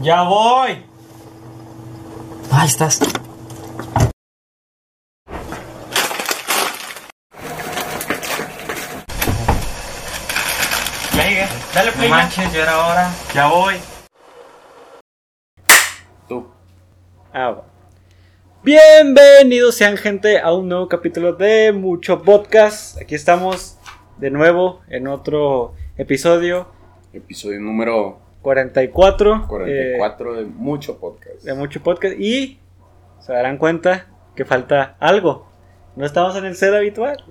Ya voy. Ahí estás. Ya llegué. Dale No play. ya. manches, ya era hora. Ya voy. Tú. Ah, va. Bienvenidos sean gente a un nuevo capítulo de Mucho Podcast. Aquí estamos de nuevo en otro episodio Episodio número 44, 44 de mucho podcast. eh, de Mucho Podcast y se darán cuenta que falta algo. No estamos en el set habitual.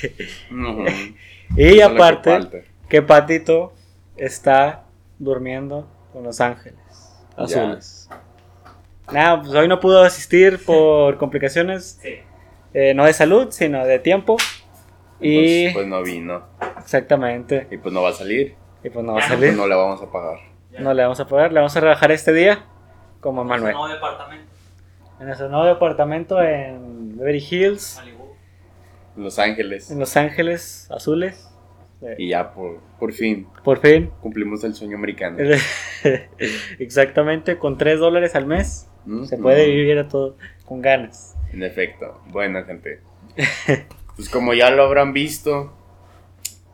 Ujú. y que aparte que Patito está durmiendo con los ángeles azules. Nada, pues hoy no pudo asistir por complicaciones Sí. eh, no de salud, sino de tiempo. Y Pues, pues no vino. exactamente. Y pues no va a salir. Y pues no va a salir. Pues no le vamos a pagar. No le vamos a pagar, le vamos a rebajar este día como a Manuel. Nuevo departamento. En nuestro nuevo departamento en Beverly Hills, Malibu. Los Ángeles. en Los Ángeles Azules. Y ya por, por fin Por fin. cumplimos el sueño americano. Exactamente, con 3 dólares al mes Mm, se puede mm. vivir a todo con ganas. En efecto. Bueno, gente. Pues como ya lo habrán visto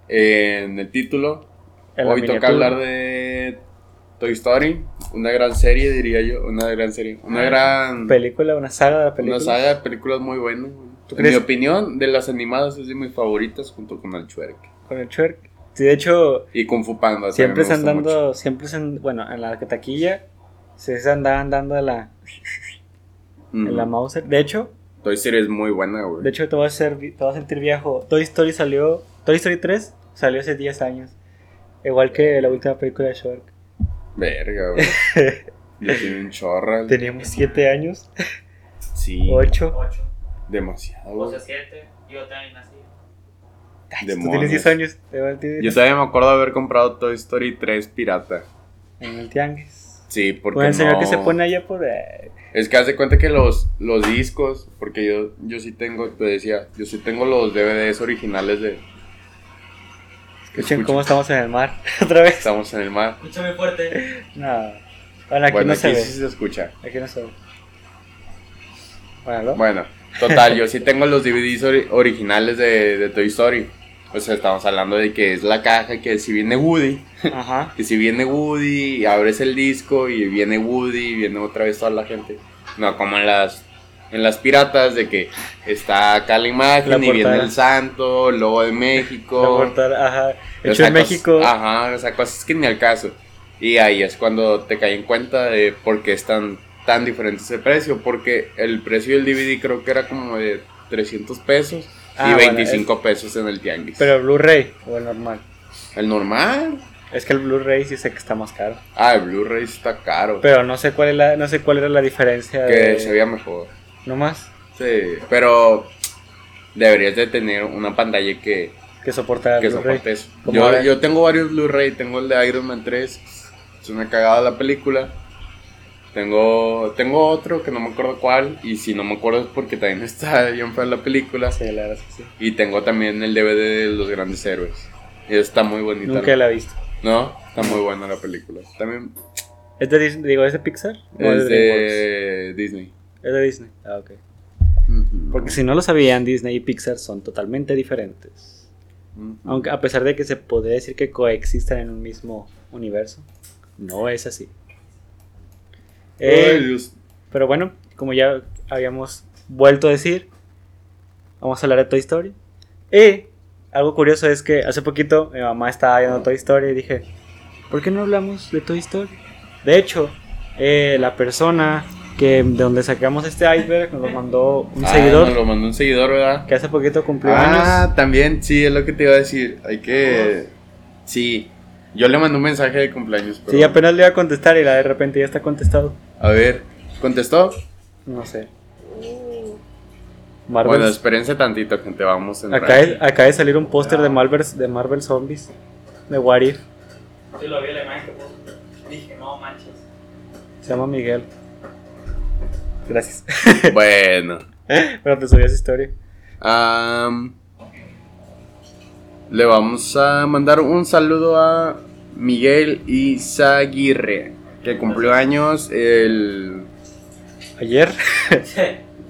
en el título, En hoy toca hablar de Toy Story. Una gran serie, diría yo. Una gran serie. Una gran... película, una saga de la película. Una saga de películas muy buena. ¿Tú En crees? mi opinión, de las animadas es de mis favoritas junto con el Shrek. Con el Shrek. Sí, de hecho, Y Kung Fu Panda. siempre gusta andando, siempre se, and- bueno, en la taquilla se andaban dando de la, mucho. en la. Mauser. De hecho, Toy Story es muy buena, güey. de hecho te vas a te vas a sentir viejo. Toy Story salió, Toy Story 3 salió hace 10 años. Igual que la última película de Shrek. Verga, güey. Ya tiene un chorra. Teníamos 7 años, Sí. 8. 8. Demasiado. O sea, 7. Yo también nací. Tú Demonios. tienes 10 años, Yo todavía me acuerdo de haber comprado Toy Story 3 pirata. en el tianguis. Sí, porque Con el señor no- que se pone allá por... eh, Es que hace cuenta que los, los discos, porque yo, yo sí tengo, te decía, yo sí tengo los DVDs originales de... escuchen cómo estamos en el mar. Otra vez. Estamos en el mar. Escúchame fuerte. No. Bueno, aquí bueno, no aquí se ve. sí se escucha. Aquí no se ve. Bueno, ¿no? Bueno, total, yo sí tengo los DVDs ori- originales de, de Toy Story. O sea, estamos hablando de que es la caja, que si viene Woody, Ajá. que si viene Woody, abres el disco y viene Woody, y viene otra vez toda la gente. No, como en las en las piratas de que está acá la imagen La y viene el santo, el logo de La México. portada, ajá. O Hecho sea, en cosas- México. Ajá, o sea, cosas que ni al caso. Y ahí es cuando te cae en cuenta de por qué están tan diferentes de precio. Porque el precio del DVD creo que era como de 300 pesos Ah, y bueno, 25 pesos en el tianguis. Pero el Blu-ray o el normal. el normal. Es que el Blu-ray sí sé que está más caro. Ah, el Blu-ray está caro. Pero no sé cuál es la, no sé cuál era la diferencia que de. se veía mejor. No más. Sí, pero deberías de tener una pantalla que, Que soporta el que soporte eso. Yo tengo varios Blu-ray, tengo el de Iron Man 3, es una cagada la película. Tengo, tengo otro que no me acuerdo cuál, y si no me acuerdo es porque también está bien fea la película. Sí, la verdad es que sí. Y tengo también el DVD de Los Grandes Héroes. Y está muy bonita. Nunca la he visto. ¿No? Está muy buena la película. También ¿Es de Disney? Digo, ¿es de Pixar? ¿O es DreamWorks? de Disney. Es de Disney. Ah, ok. Porque si no lo sabían, Disney y Pixar son totalmente diferentes. Aunque a pesar de que se podría decir que coexistan en un mismo universo, no es así. Eh, Ay, Dios. pero bueno, como ya habíamos vuelto a decir, vamos a hablar de Toy Story. Y algo curioso es que hace poquito mi mamá estaba viendo Toy Story y dije, ¿por qué no hablamos de Toy Story? De hecho, eh, la persona que de donde sacamos este iceberg nos lo mandó un Ah, seguidor nos lo mandó un seguidor, ¿verdad? que hace poquito cumplió Ah, años. también, sí, es lo que te iba a decir. Hay que. Sí, yo le mandé un mensaje de cumpleaños. Pero... Sí, apenas le iba a contestar y la de repente ya está contestado. A ver, ¿contestó? No sé. Marvel. Bueno, espérense tantito, gente, vamos en acaba, de, acaba de salir un póster de Marvel, de Marvel Zombies. De What If. Sí, lo vi la imagen que. Dije, no manches. Se llama Miguel. Gracias. Bueno. Pero te subí esa historia. am, le vamos a mandar un saludo a Miguel Izaguirre, que cumplió años el... Ayer.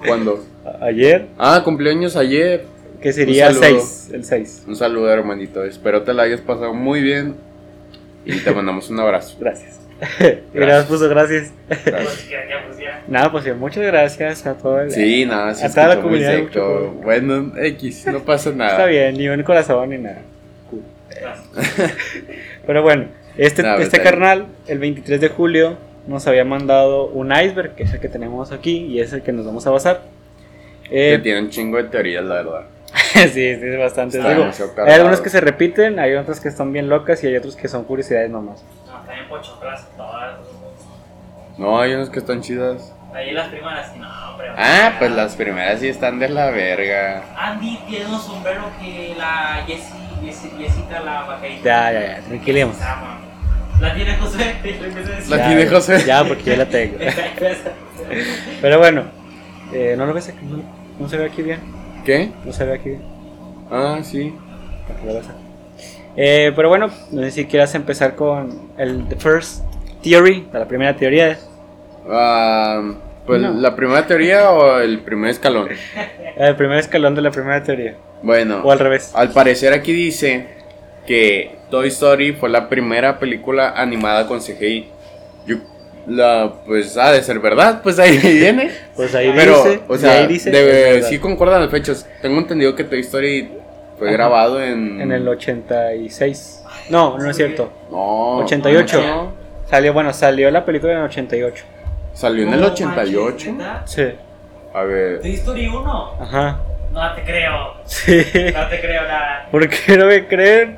¿Cuándo? Ayer. Ah, cumplió años ayer. Que sería saludo. 6. El 6. Un saludo, hermanito. Espero te la hayas pasado muy bien. Y te mandamos un abrazo. Gracias. Gracias, puso gracias. Gracias. que ya pusiera. Nada, pues sí, muchas gracias a todo el. Sí, nada, se A toda la comunidad, Bueno, X, no pasa nada. Está bien, ni un corazón ni nada. Gracias. Pero bueno, este, No, este está bien. carnal, el 23 de julio, nos había mandado un iceberg, que es el que tenemos aquí y es el que nos vamos a basar. Que Eh, tiene un chingo de teorías, la verdad. sí, sí, es bastante. Está hay algunos que se repiten, hay otros que están bien locas y hay otros que son curiosidades nomás. No, también pochoclas todas. No, hay unos que están chidas. Ahí las primeras, sí, no, hombre. Ah, pues las primeras sí están de la verga. Andy tiene un sombrero que la Jessie- Jessica la vaquerita. Ya, ya, ya, tranquilemos. La tiene José. lo empecé a decir. La Ya, tiene José. Ya, porque yo la tengo. Pero bueno, eh, no lo ves aquí, no, no se ve aquí bien. ¿Qué? No se ve aquí bien. Ah, sí. Eh, pero bueno, no sé si quieras empezar con el the first theory, la primera teoría. Ah, pues No. la primera teoría o el primer escalón. El primer escalón de la primera teoría. Bueno, O al revés. al parecer aquí dice que Toy Story fue la primera película animada con CGI. Yo, la, pues ha de ser verdad, pues ahí viene. Pues ahí Pero, dice. o sea, ahí dice debe- sí concuerdan las fechas. Tengo entendido que Toy Story fue Ajá. grabado en... En el 86. No, no es cierto. No, 88. no. Salió, bueno, salió la película en el 88. Salió en el No 88. manches, ¿neta? Sí. A ver. ¿Toy Story 1? Ajá. No te creo. Sí. No te creo nada. ¿Por qué no me creen?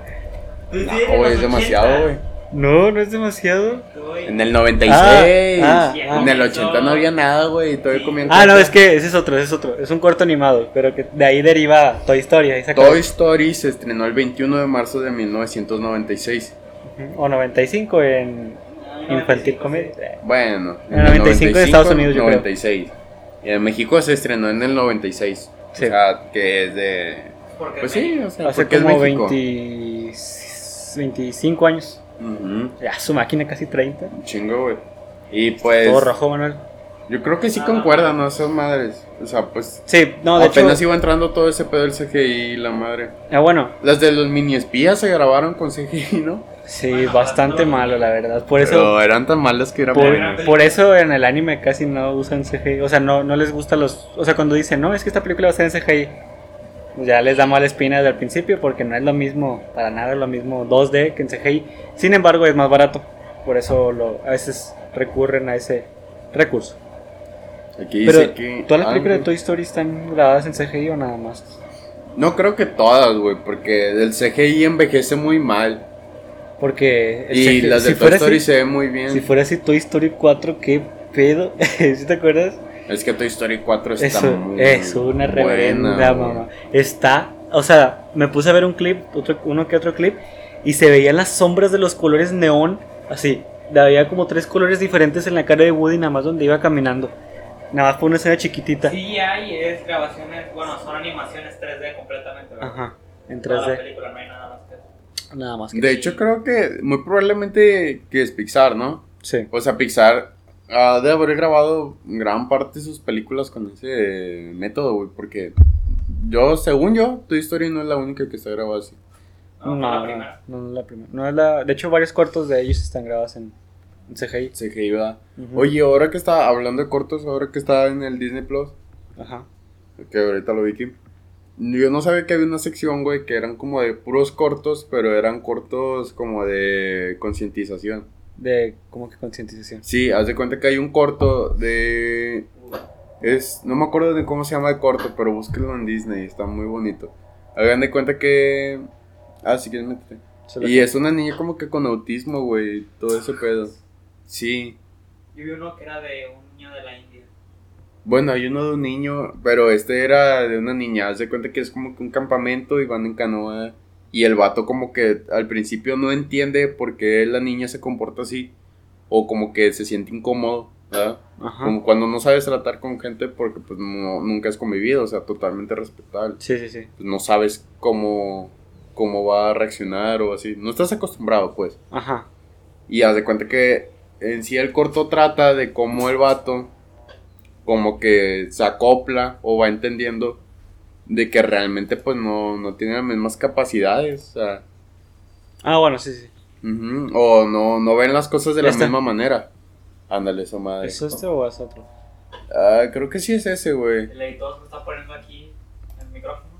No, es demasiado, 80. güey. No, no es demasiado. En el 96. Ah, ah, en el 80 no había nada, güey. y Todavía comían Ah, no, es que ese es otro, ese es otro. Es un corto animado, pero que de ahí deriva Toy Story. Ahí. Toy Story se estrenó el 21 de marzo de 1996. Ujú, O 95 en Infantil Comedy. Bueno, En el 95 de Estados Unidos, yo creo. 96. Y en México se estrenó en el 96. Sí. O sea, que es de. Porque Pues sí, o sea, Hace porque es como México. 20 25 años. Ya, su máquina casi 30. un chingo, güey. Y pues. Todo rojo, Manuel. Yo creo que sí concuerdan, ¿no? Esas madres. O sea, pues. Sí, no, de apenas hecho. iba entrando todo ese pedo del CGI, la madre. Ah, bueno, Las de los mini espías se grabaron con CGI, ¿no? sí, bastante malo, la verdad. Por eso. Pero eran tan malas que eran Por, buenas. por eso en el anime casi no usan CGI. O sea, no, no les gusta los. O sea, cuando dicen, no, es que esta película va a ser en CGI. Ya les da mala espina desde el principio porque no es lo mismo, para nada es lo mismo 2D que en CGI. Sin embargo, es más barato. Por eso lo, a veces recurren a ese recurso. Aquí Pero, dice que. ¿todas las películas de Toy Story están grabadas en CGI o nada más? No creo que todas, güey, porque el CGI envejece muy mal. Porque el Y CGI las de si Toy Story así- se ven muy bien. Si fuera así Toy Story 4, ¿qué pedo? ¿Sí te acuerdas? Es que Toy Story 4 está Eso muy es una reverenda mamá. Está, o sea, me puse a ver un clip, otro, uno que otro clip, y se veían las sombras de los colores neón, así. Había como tres colores diferentes en la cara de Woody, nada más donde iba caminando. Nada más fue una escena chiquitita. Sí, hay, es grabaciones, bueno, son animaciones 3D completamente. ¿verdad? Ajá, en Toda la 3D. película no hay nada más que eso. Nada más que De hecho, creo que muy probablemente que es Pixar, ¿no? Sí. O sea, Pixar ha de haber grabado gran parte de sus películas con ese método, güey, porque yo, según yo, Toy Story no es la única que está grabada así. No, No, la no, primera. no es la primera. No es la, de hecho, varios cortos de ellos están grabados en, en CGI. CGI, ¿verdad? Oye, ahora que está hablando de cortos, ahora que está en el Disney Plus, Ajá. que ahorita lo vi aquí. Yo no sabía que había una sección, güey, que eran como de puros cortos, pero eran cortos como de concientización. De, como que concientización. Sí, haz de cuenta que hay un corto de... Es, no me acuerdo de cómo se llama el corto, pero búsquenlo en Disney, está muy bonito. Hagan de cuenta que... Ah, si quieres métete. Y que- es una niña como que con autismo, güey, todo ese pedo. Sí. Yo vi uno que era de un niño de la India. Bueno, hay uno de un niño, pero este era de una niña. Haz de cuenta que es como que un campamento y van en canoa. Y el vato como que al principio no entiende por qué la niña se comporta así. O como que se siente incómodo, ¿verdad? Ajá. Como cuando no sabes tratar con gente porque pues no- nunca has convivido, o sea, totalmente respetable. Sí, sí, sí. Pues no sabes cómo, cómo va a reaccionar o así. No estás acostumbrado, pues. Ajá. Y haz de cuenta que en sí el corto trata de cómo el vato como que se acopla o va entendiendo de que realmente pues no, no tiene las mismas capacidades. O sea, Ah, bueno, sí, sí. o no, no ven las cosas de la misma manera. Ándale, esa madre. ¿Es este o es otro? Ah, creo que sí es ese, güey. El editor se está poniendo aquí el micrófono.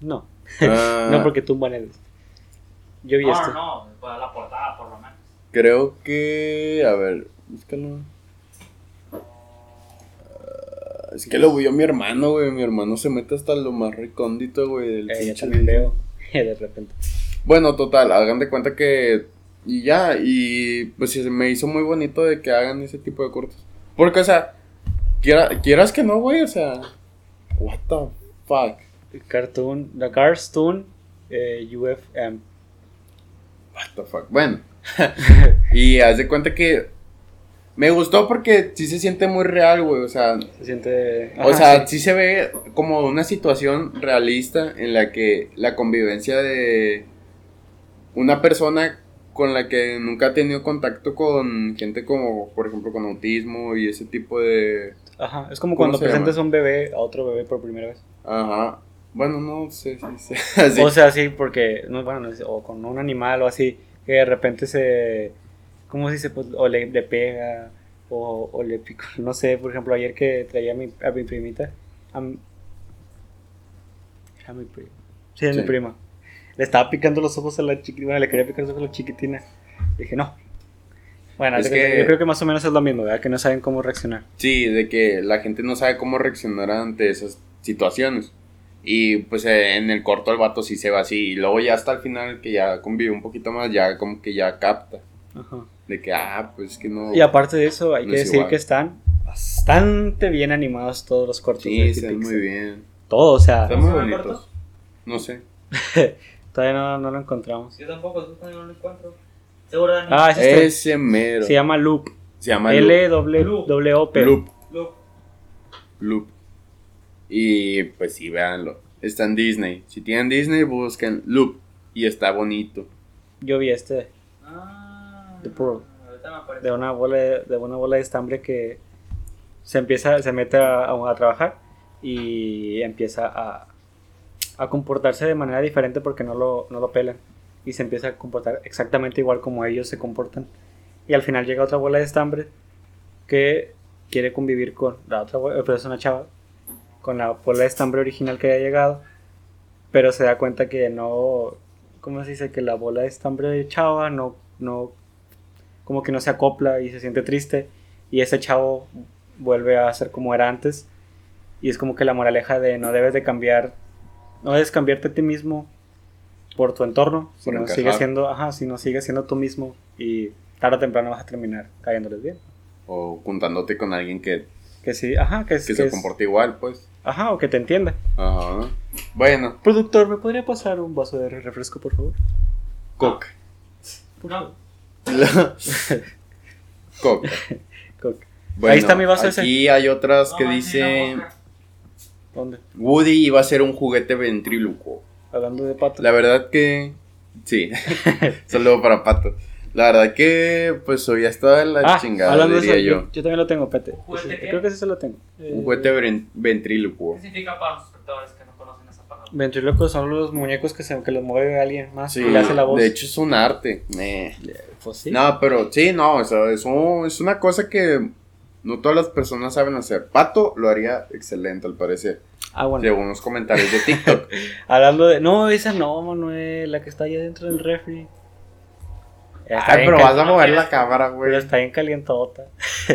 No. Ah, No, porque tumban el. Yo vi No, este. no, no, la portada por lo menos. Creo que. A ver, búscalo. Ah, Es que lo vio mi hermano, güey. Mi hermano se mete hasta lo más recóndito, güey. del Eh, yo también veo. De repente. Bueno, total, hagan de cuenta que. Y ya, y pues se me hizo muy bonito de que hagan ese tipo de cortos. Porque, o sea, quiera- quieras que no, güey, o sea. What the fuck. Cartoon. The Cartoon eh, UFM. What the fuck. Bueno. y haz de cuenta que. Me gustó porque sí se siente muy real, güey. O sea, Se siente. O sea, sí. sí. se ve como una situación realista en la que la convivencia de una persona con la que nunca ha tenido contacto con gente como, por ejemplo, con autismo y ese tipo de... Ajá. Es como ¿Cómo cuando se presentas llama? un bebé a otro bebé por primera vez. Ajá. Bueno, no sé, sí, sí. sí. O sea, sí, porque. No, bueno, o con un animal o así. Que de repente se. ¿Cómo se dice? Pues, o le, le pega. O, o le pica. No sé, por ejemplo, ayer que traía a mi, a mi primita. A mi, prima. Sí, Sí. mi prima. Le estaba picando los ojos a la chiquitina. Bueno, le quería picar los ojos a la chiquitina. Dije, no. Bueno, Es yo- que- yo creo que más o menos es lo mismo, ¿verdad? Que no saben cómo reaccionar. Sí, de que la gente no sabe cómo reaccionar ante esas situaciones. Y pues eh, en el corto el vato sí se va así. Y luego ya hasta el final que ya convive un poquito más, ya como que ya capta. Ajá. De que, ah, pues que no... Y aparte de eso, hay No que es decir igual. que están bastante bien animados todos los cortos. Sí, de Pixar. muy bien. Todo, o sea, Están ¿Cómo muy bonitos. No sé. todavía no, no lo encontramos. Yo tampoco, yo también no lo encuentro. Seguro. Ah, es este. Ese mero. Se llama Loop. Se llama L Loop. W W O P. Loop. Loop. Y pues sí, véanlo. Está en Disney. Si tienen Disney, busquen Loop. Y está bonito. Yo vi este Ah. The Pearl. De una bola de, de una bola de estambre que se empieza se mete a, a- a trabajar y empieza a, a comportarse de manera diferente porque no lo, no lo pelan y se empieza a comportar exactamente igual como ellos se comportan y al final llega otra bola de estambre que quiere convivir con la otra bola, pero es una chava con la bola de estambre original que había llegado pero se da cuenta que no ¿cómo se dice? que la bola de estambre de chava no no como que no se acopla y se siente triste y ese chavo vuelve a ser como era antes y es como que la moraleja de no debes de cambiar no debes cambiarte a ti mismo por tu entorno Por sino encajar. sigue siendo ajá sino sigue siendo tú mismo y tarde o temprano vas a terminar cayéndoles bien O juntándote con alguien que, que sí ajá que es, que que se es- comporta igual, pues. ajá o que te entienda Ajá. Bueno, productor me podría pasar un vaso de refresco por favor Coke. No. Coke. Coke. Bueno, Ahí está mi vaso ese. Aquí hay otras que dicen dónde Woody iba a ser un juguete ventrílocuo. hablando de pato La verdad que sí. Saludo para Pato. La verdad que pues hoy ya está la ah chingada, hablando de eso yo. yo, yo también lo tengo pete ¿Juguete Sí, qué? creo que sí se lo tengo Eh, Un juguete ventrílocuo. ¿Qué significa para los espectadores que no conocen esa palabra? Ventrílocos son los muñecos que, se, que los mueve alguien más Sí, y le hace la voz. de hecho es un arte. Eh. pues sí. No, pero sí, no, o sea, es, un- es una cosa que no todas las personas saben hacer. Pato lo haría excelente, al parecer. Ah, bueno. Según los comentarios de TikTok. Hablando de. No, esa no, Manuel. La que está allá dentro del refri. Está Ay, bien pero vas a mover la cámara, Pero güey. está bien calientota.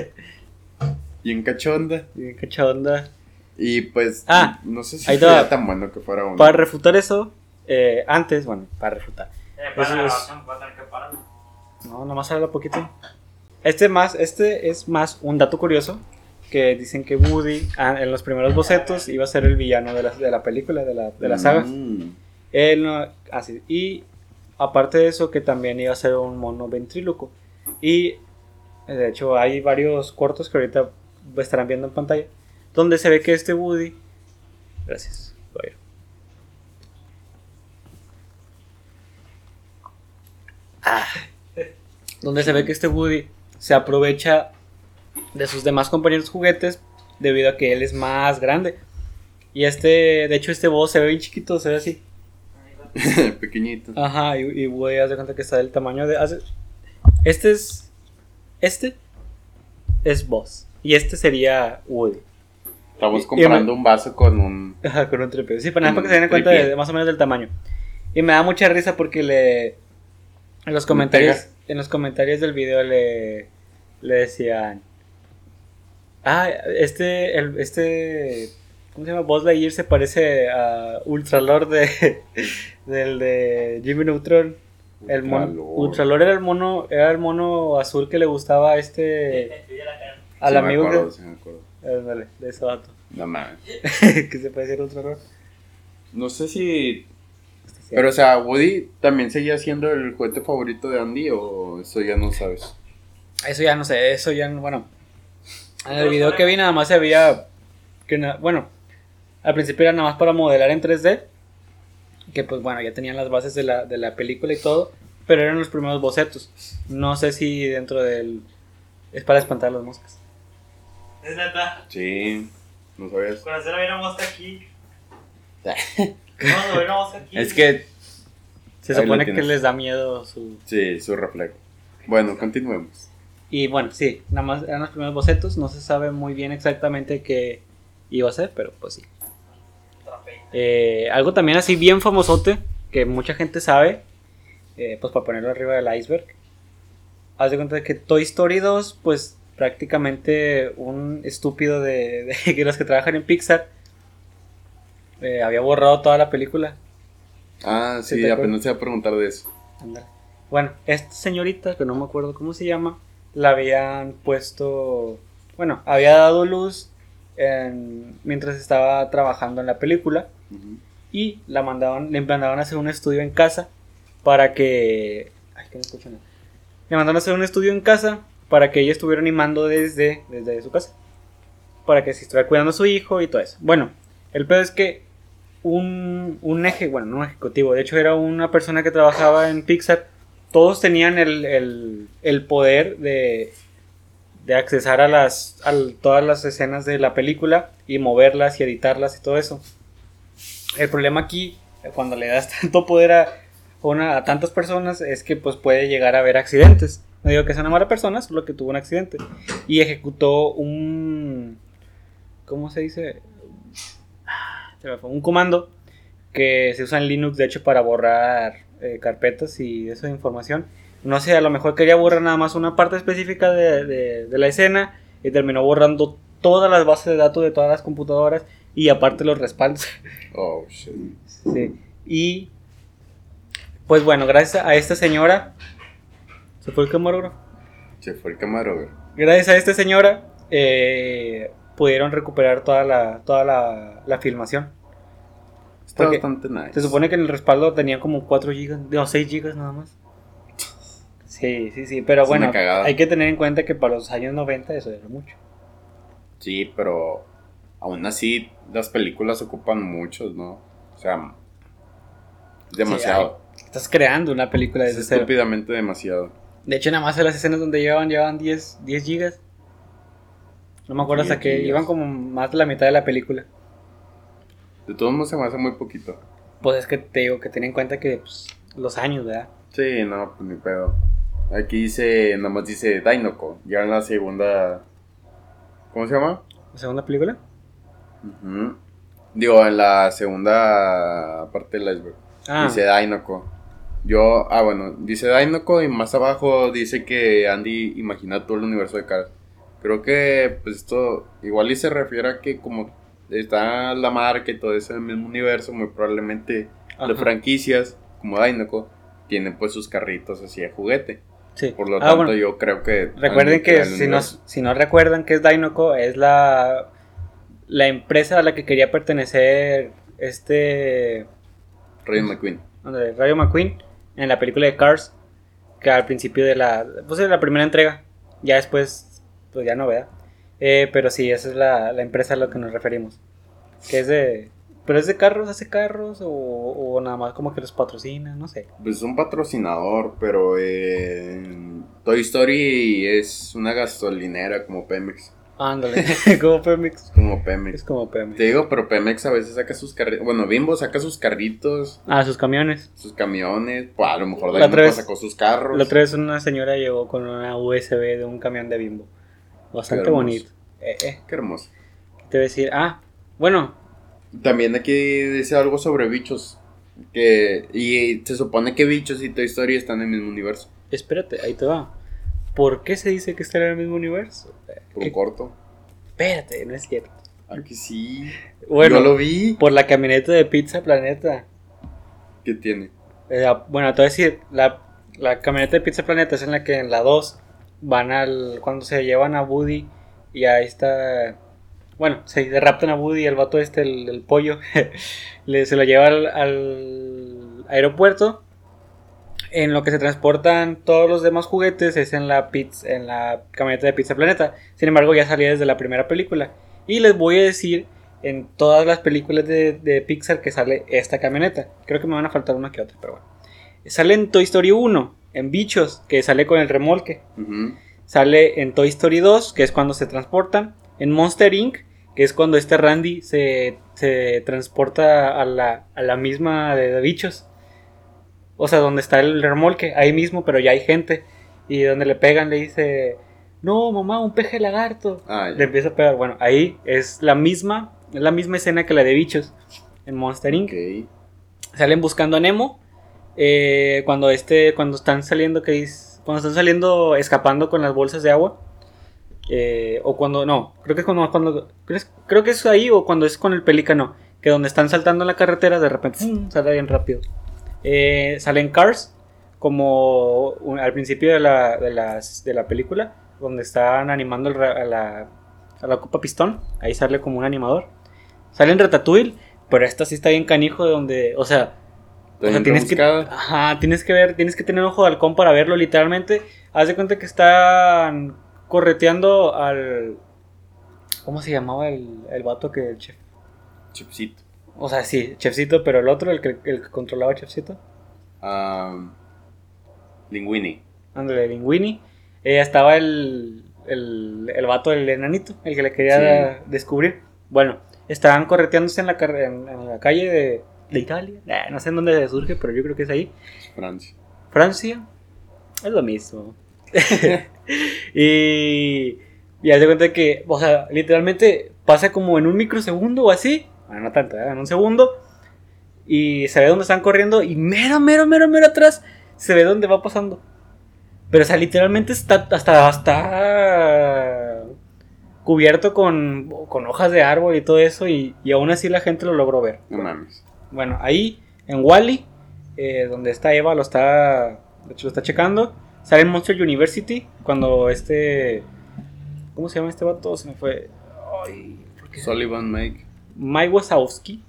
Y en cachonda. Bien cachonda. Y pues, Ah, no sé si sería tan bueno que fuera uno. Para refutar eso, eh, antes, bueno, para refutar. Eh, para la es- que. No, nomás habla poquito. Este más, este es más un dato curioso que dicen que Woody ah, en los primeros bocetos iba a ser el villano de la, de la película, de la, de la saga. Mm. Él no, así, y aparte de eso, que también iba a ser un mono ventríloco. Y de hecho, hay varios cortos que ahorita estarán viendo en pantalla, donde se ve que este Woody. Gracias, caballero. donde se ve que este Woody se aprovecha de sus demás compañeros juguetes debido a que él es más grande. Y este, de hecho, este boss se ve bien chiquito, se ve así. Pequeñito. Ajá, y, y Woody hace cuenta que está del tamaño de. hace- Este es. Este es boss. Y este sería Woody. Estamos comprando un vaso con un. Ajá, con un tripeo. Sí, para nada, Con para que se den cuenta de, tripié. de más o menos del tamaño. Y me da mucha risa porque le. En los comentarios. pega. En los comentarios del video le. Le decían. Ah, este. El, este. ¿Cómo se llama? Buzz Lightyear se parece a Ultralord de. Del de Jimmy Neutron. El mono, Ultralord. Era el mono. Era el mono azul que le gustaba a este. Al Sí me amigo acuerdo, que. Ándale, de ese vato. No mames. que se parece a Ultralord. No sé si. Pero, o sea, Woody también seguía siendo el juguete favorito de Andy o eso ya no sabes. Eso ya no sé, eso ya no, bueno. En el video que vi nada más se veía que na- bueno, al principio era nada más para modelar en 3D, que pues bueno, ya tenían las bases de la, de la película y todo, pero eran los primeros bocetos. No sé si dentro del es para espantar las moscas. Es neta. Sí, no sabías. Con hacer una mosca aquí. No, una mosca aquí. Es que. Se Ahí supone que les da miedo su Sí, su reflejo. Bueno, continuemos. y bueno, sí, nada más eran los primeros bocetos, no se sabe muy bien exactamente qué iba a ser, pero pues sí. Eh, algo también así bien famosote, que mucha gente sabe, eh, pues para ponerlo arriba del iceberg. Haz de cuenta que Toy Story 2, pues prácticamente un estúpido de, de los que trabajan en Pixar eh, había borrado toda la película. Ah, ¿Sí te apenas te iba a preguntar de eso. Bueno, esta señorita, que no me acuerdo cómo se llama, la habían puesto, bueno, había dado luz en- mientras estaba trabajando en la película y la mandaban, le mandaban a hacer un estudio en casa para que, ay, que no escucho nada. Le mandaron a hacer un estudio en casa para que ella estuviera animando desde, desde su casa, para que se estuviera cuidando a su hijo y todo eso. Bueno, el pedo es que un, un eje, bueno, no un ejecutivo, de hecho era una persona que trabajaba en Pixar, todos tenían el, el, el poder de, de accesar a las a todas las escenas de la película y moverlas y editarlas y todo eso. El problema aquí, cuando le das tanto poder a, una, a tantas personas, es que pues puede llegar a haber accidentes. No digo que sea una mala persona, solo que tuvo un accidente. Y ejecutó un... ¿Cómo se dice? Un comando que se usa en Linux, de hecho, para borrar eh, carpetas y esa información. No sé, a lo mejor quería borrar nada más una parte específica de, de- de la escena y terminó borrando todas las bases de datos de todas las computadoras y aparte los respaldos. Oh, shit. Sí. Y pues bueno, gracias a esta señora, se fue el camarógrafo. Se fue el camarógrafo. Gracias a esta señora eh, pudieron recuperar toda la toda la, la filmación. Está Porque bastante nice. Se supone que en el respaldo tenía como 4 gigas, no 6 gigas nada más. Sí, sí, sí, pero Es bueno, hay que tener en cuenta que para los años 90 eso era mucho. Sí, pero aún así las películas ocupan muchos, ¿no? O sea, demasiado. Estás creando una película es desde cero. estúpidamente demasiado. De hecho, nada más en las escenas donde llevaban, llevaban 10, 10 gigas. No me acuerdo hasta 10 que iban como más de la mitad de la película. De todos modos se me hace muy poquito. Pues es que te digo que ten en cuenta que pues, los años, ¿verdad? Sí, no, pues ni pedo. Aquí dice, nada más dice Dinoco. Ya en la segunda. ¿Cómo se llama? ¿La segunda película? Ujú. Digo, en la segunda parte del iceberg. Ah, Dice Dinoco. Yo, ah, bueno, dice Dinoco y más abajo dice que Andy imagina todo el universo de Cars. Creo que, pues esto igual y se refiere a que como está la marca y todo eso en el mismo universo, muy probablemente las franquicias como Dinoco tienen pues sus carritos así de juguete. sí. Por lo Ah, tanto, bueno, yo creo que... Recuerden que si no, si no recuerdan que es Dinoco, es la, la empresa a la que quería pertenecer este Rayo McQueen. Rayo McQueen en la película de Cars, que al principio de la, pues de la primera entrega, ya después, pues ya no vea. Eh, pero sí, esa es la, la empresa a la que nos referimos. Que es de, ¿Pero es de carros, hace carros? O, o nada más como que los patrocina? No sé. Pues es un patrocinador, pero eh, Toy Story es una gasolinera como Pemex. Ándale, como Pemex. Es como Es Pemex. como Pemex. Te digo, pero Pemex a veces saca sus carritos. Bueno, Bimbo saca sus carritos, Ah, sus camiones. sus camiones. Pues a lo mejor La otra Dynamo vez- sacó sus carros. La otra vez una señora llegó con una USB de un camión de bimbo. Bastante bonito. Eh, eh, Qué hermoso. te voy a decir, ah, bueno, También aquí dice algo sobre bichos. Que, y se supone que bichos y Toy Story están en el mismo universo. espérate, ahí te va. ¿Por qué se dice que está en el mismo universo? Eh, Por un ¿qué- corto. Espérate, no es cierto. Aquí sí. Bueno, Yo lo vi. por la camioneta de Pizza Planeta. ¿Qué tiene? Eh, bueno, te voy a decir, la, la camioneta de Pizza Planeta es en la que en la 2 van al. Cuando se llevan a Woody y ahí está. Bueno, se raptan a Woody y el vato este, el, el pollo, le, se lo lleva al, al aeropuerto. En lo que se transportan todos los demás juguetes es en la, pizza, en la camioneta de Pizza Planeta. Sin embargo, ya salía desde la primera película. Y les voy a decir en todas las películas de, de Pixar que sale esta camioneta. Creo que me van a faltar una que otra, pero bueno. Sale en Toy Story 1, en Bichos, que sale con el remolque. Ujú. Sale en Toy Story 2, que es cuando se transportan. En Monster Inc., que es cuando este Randy se, se transporta a la, a la misma de, de Bichos. O sea, donde está el remolque, ahí mismo, pero ya hay gente. Y donde le pegan, le dice: No, mamá, un peje lagarto. Ah, Le empieza a pegar. Bueno, ahí es la misma, es la misma escena que la de Bichos en Monster Inc. Salen buscando a Nemo. eh, cuando este, cuando están saliendo, que dice- cuando están saliendo, escapando con las bolsas de agua. eh, o cuando, no, creo que es cuando, cuando creo, creo que es ahí o cuando es con el pelícano. Que donde están saltando en la carretera, de repente ¡fum! sale bien rápido. Eh, salen Cars, como un- al principio de la, de, las- de la película, donde están animando el a, la, a la Copa Pistón. Ahí sale como un animador. Sale en Ratatouille, pero esta sí está bien canijo, de donde, o sea, o sea, Está tienes que, ajá, tienes que ver, tienes que tener ojo de halcón para verlo literalmente. Haz de cuenta que están correteando al... ¿Cómo se llamaba el, el vato que el chef? Chipsito. O sea, sí, chefcito, pero el otro, el que, el que controlaba chefcito. Ah, Linguini. Ándale, Linguini. Eh, estaba el, el, el vato del enanito, el que le quería descubrir. Bueno, estaban correteándose en la, en, en la calle de, de Italia. No sé en dónde surge, pero yo creo que es ahí. Francia. Francia es lo mismo. y y haz de cuenta que, o sea, literalmente pasa como en un microsegundo o así. Bueno, no tanto, ¿eh? en un segundo. Y se ve dónde están corriendo. Y mero, mero, mero, mero atrás se ve dónde va pasando. Pero, o sea, literalmente está hasta, hasta cubierto con, con hojas de árbol y todo eso. Y, y aún así la gente lo logró ver. No mames. Bueno, ahí en Wally, donde está Eva, lo está, de hecho, lo está checando. Sale en Monster University cuando este, ¿cómo se llama este vato? Se me fue. Ay, ¿por qué? Sullivan Make. Mike Wazowski.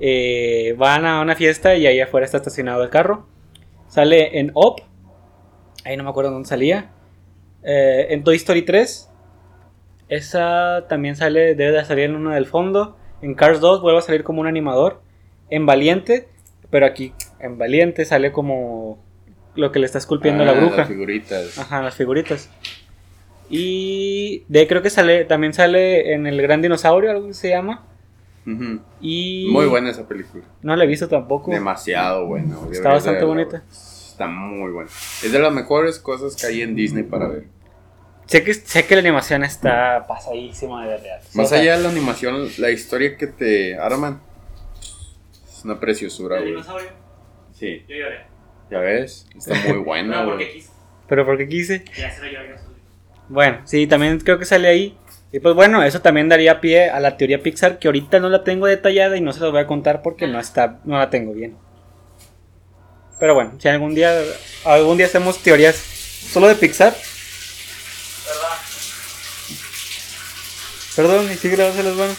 eh, van a una fiesta y ahí afuera está estacionado el carro. Sale en Up. Ahí no me acuerdo dónde salía. Eh, en Toy Story 3. Esa también sale, debe de salir en una del fondo. En Cars 2 vuelve a salir como un animador. En Valiente, pero aquí en Valiente sale como lo que le está esculpiendo la Ah, bruja. Las figuritas. Ajá, las figuritas. Y de creo que sale también sale en el Gran Dinosaurio, algo que se llama. Y Muy buena esa película. No la he visto tampoco. Demasiado buena. deberías Está bastante bonita. Está muy buena. Es de las mejores cosas que hay en Disney para ver. Sé que, sé que la animación está pasadísima de real. Más O sea, allá de la animación, la historia que te arman es una preciosura, ¿El güey. dinosaurio? Sí, Yo lloré. ya ves. Está muy buena, No, porque quise. Pero porque quise. Ya se lo lloré. Bueno, sí, también creo que sale ahí. Y pues bueno, eso también daría pie a la teoría Pixar, que ahorita no la tengo detallada y no se las voy a contar porque no está, no la tengo bien. Pero bueno, si algún día, algún día hacemos teorías solo de Pixar, ¿Verdad? perdón, y sigue lavándose las manos.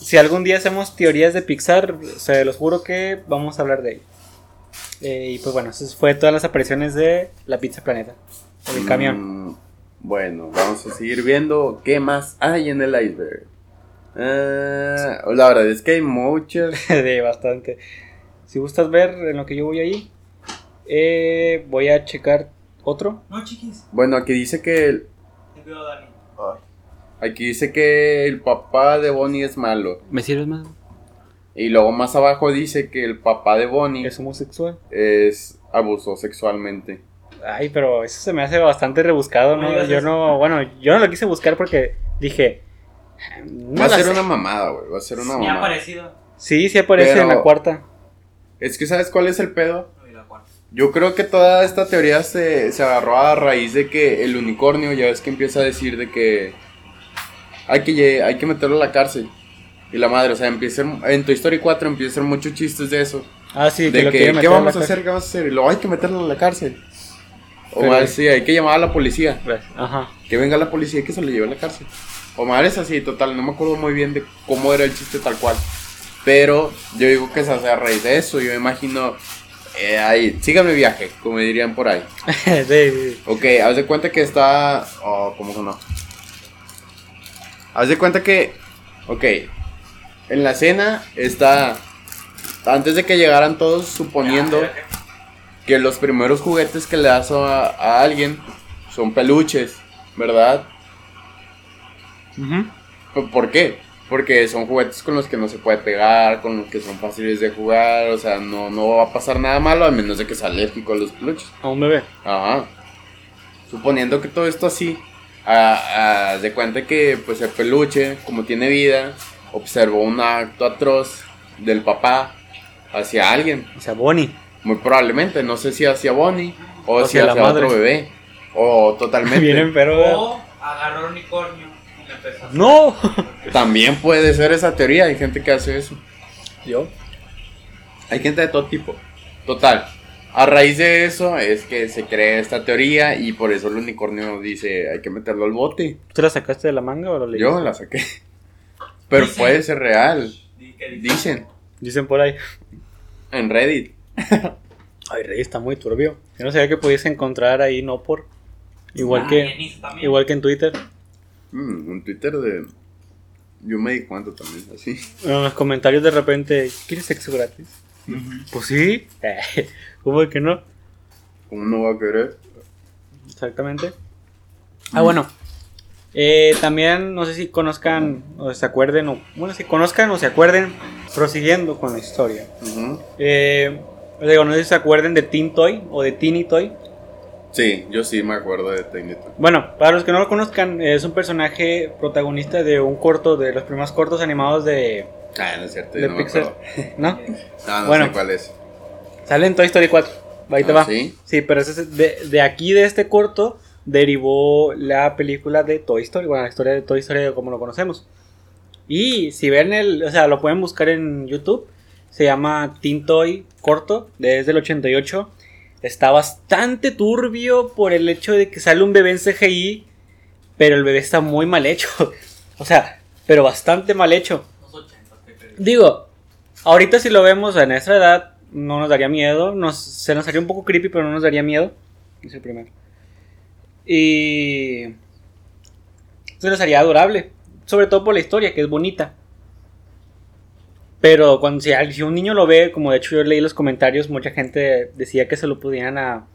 Si algún día hacemos teorías de Pixar, se los juro que vamos a hablar de ello. Eh, y pues bueno, eso fue todas las apariciones de la Pizza Planeta. El camión. Mm, Bueno, vamos a seguir viendo qué más hay en el iceberg. Ah, la verdad es que hay muchas. de bastante. Si gustas ver en lo que yo voy ahí, eh, voy a checar otro. No, chiquis. Bueno, aquí dice que el, Te veo, Dani. aquí dice que el papá de Bonnie es malo. ¿Me sirves más? Y luego más abajo dice que el papá de Bonnie Es homosexual. es abusó sexualmente. Ay, pero eso se me hace bastante rebuscado, No ¿no? digas Yo no, bueno, yo no lo quise buscar porque dije. no Va a ser sé. una mamada, güey. Va a ser una Me ha mamada. parecido. Sí, sí aparece en Pero- la cuarta. Es que ¿sabes cuál es el pedo? Yo creo que toda esta teoría se, se agarró a raíz de que el unicornio, ya ves que empieza a decir de que hay que, hay que meterlo a la cárcel. Y la madre, o sea, empieza en Toy Story 4 empieza a hacer muchos chistes de eso. Ah, sí, que de lo que, quiere ¿qué vamos a hacer? ¿Qué vamos a hacer? Y luego hay que meterlo a la cárcel. O Pero- más, sí, hay que llamar a la policía. Ajá. Que venga la policía y que se lo lleve a la cárcel. O madre es así, total, no me acuerdo muy bien de cómo era el chiste tal cual. Pero yo digo que se hace a raíz de eso. Yo me imagino. Eh, ahí, síganme viaje, como dirían por ahí. sí, sí. Ok, haz de cuenta que está. Oh, ¿cómo que no? Haz de cuenta que. Ok. En la cena está. Antes de que llegaran todos, suponiendo que los primeros juguetes que le das a, a alguien son peluches, ¿verdad? Ujú. ¿Por- ¿Por qué? Porque son juguetes con los que no se puede pegar, con los que son fáciles de jugar, o sea, no, no va a pasar nada malo a menos de que sea alérgico a los peluches. A un bebé. Ajá. Suponiendo que todo esto así, a, a- de cuenta que pues el peluche, como tiene vida, observó un acto atroz del papá hacia alguien. O sea, Bonnie. Muy probablemente, no sé si hacia Bonnie o, O hacia, hacia la otro madre. bebé. O totalmente. Vienen, pero. O agarró el unicornio y le empezó a hacer- ¡No! También puede ser esa teoría, hay gente que hace eso. Yo. Hay gente de todo tipo. Total. A raíz de eso es que se crea esta teoría y por eso el unicornio dice hay que meterlo al bote. ¿Tú la sacaste de la manga o lo leíste? Yo la saqué. Pero Dicen. puede ser real. Dicen Dicen por ahí. en Reddit. Ay, Rey, está muy turbio. Yo no sabía que pudiese encontrar ahí no por. Igual Ah, que. Igual que en Twitter. Mm, en Twitter de. Yo me di cuenta también, así. En los comentarios de repente. ¿Quieres sexo gratis? Pues sí. ¿Cómo que no? ¿Cómo no va a querer? Exactamente. Ah, bueno. Eh, también no sé si conozcan o se acuerden, o bueno, si conozcan o se acuerden, prosiguiendo con la historia. Ujú. Eh, digo, no sé si se acuerden de Teen Toy o de Teeny Toy. Sí, yo sí me acuerdo de Tecnito. Bueno, para los que no lo conozcan, es un personaje protagonista de un corto, de los primeros cortos animados de. Ah, no es cierto, de no Pixar. ¿No? No, no Bueno. sé cuál es. Sale en Toy Story 4. Ahí te Ah, va. ¿sí? Sí, pero ese es de, de aquí, de este corto, derivó la película de Toy Story. Bueno, la historia de Toy Story como lo conocemos. Y si ven el, o sea, lo pueden buscar en YouTube. Se llama Teen Toy corto, desde el 88. Está bastante turbio por el hecho de que sale un bebé en CGI, pero el bebé está muy mal hecho. O sea, pero bastante mal hecho. Los 80, te crees. Digo, ahorita si lo vemos a nuestra edad, no nos daría miedo. Nos, se nos haría un poco creepy, pero no nos daría miedo. Es el primero. Y. Se nos haría adorable. Sobre todo por la historia, que es bonita. Pero cuando si, un niño lo ve, como de hecho yo leí los comentarios, mucha gente decía que se lo podían a,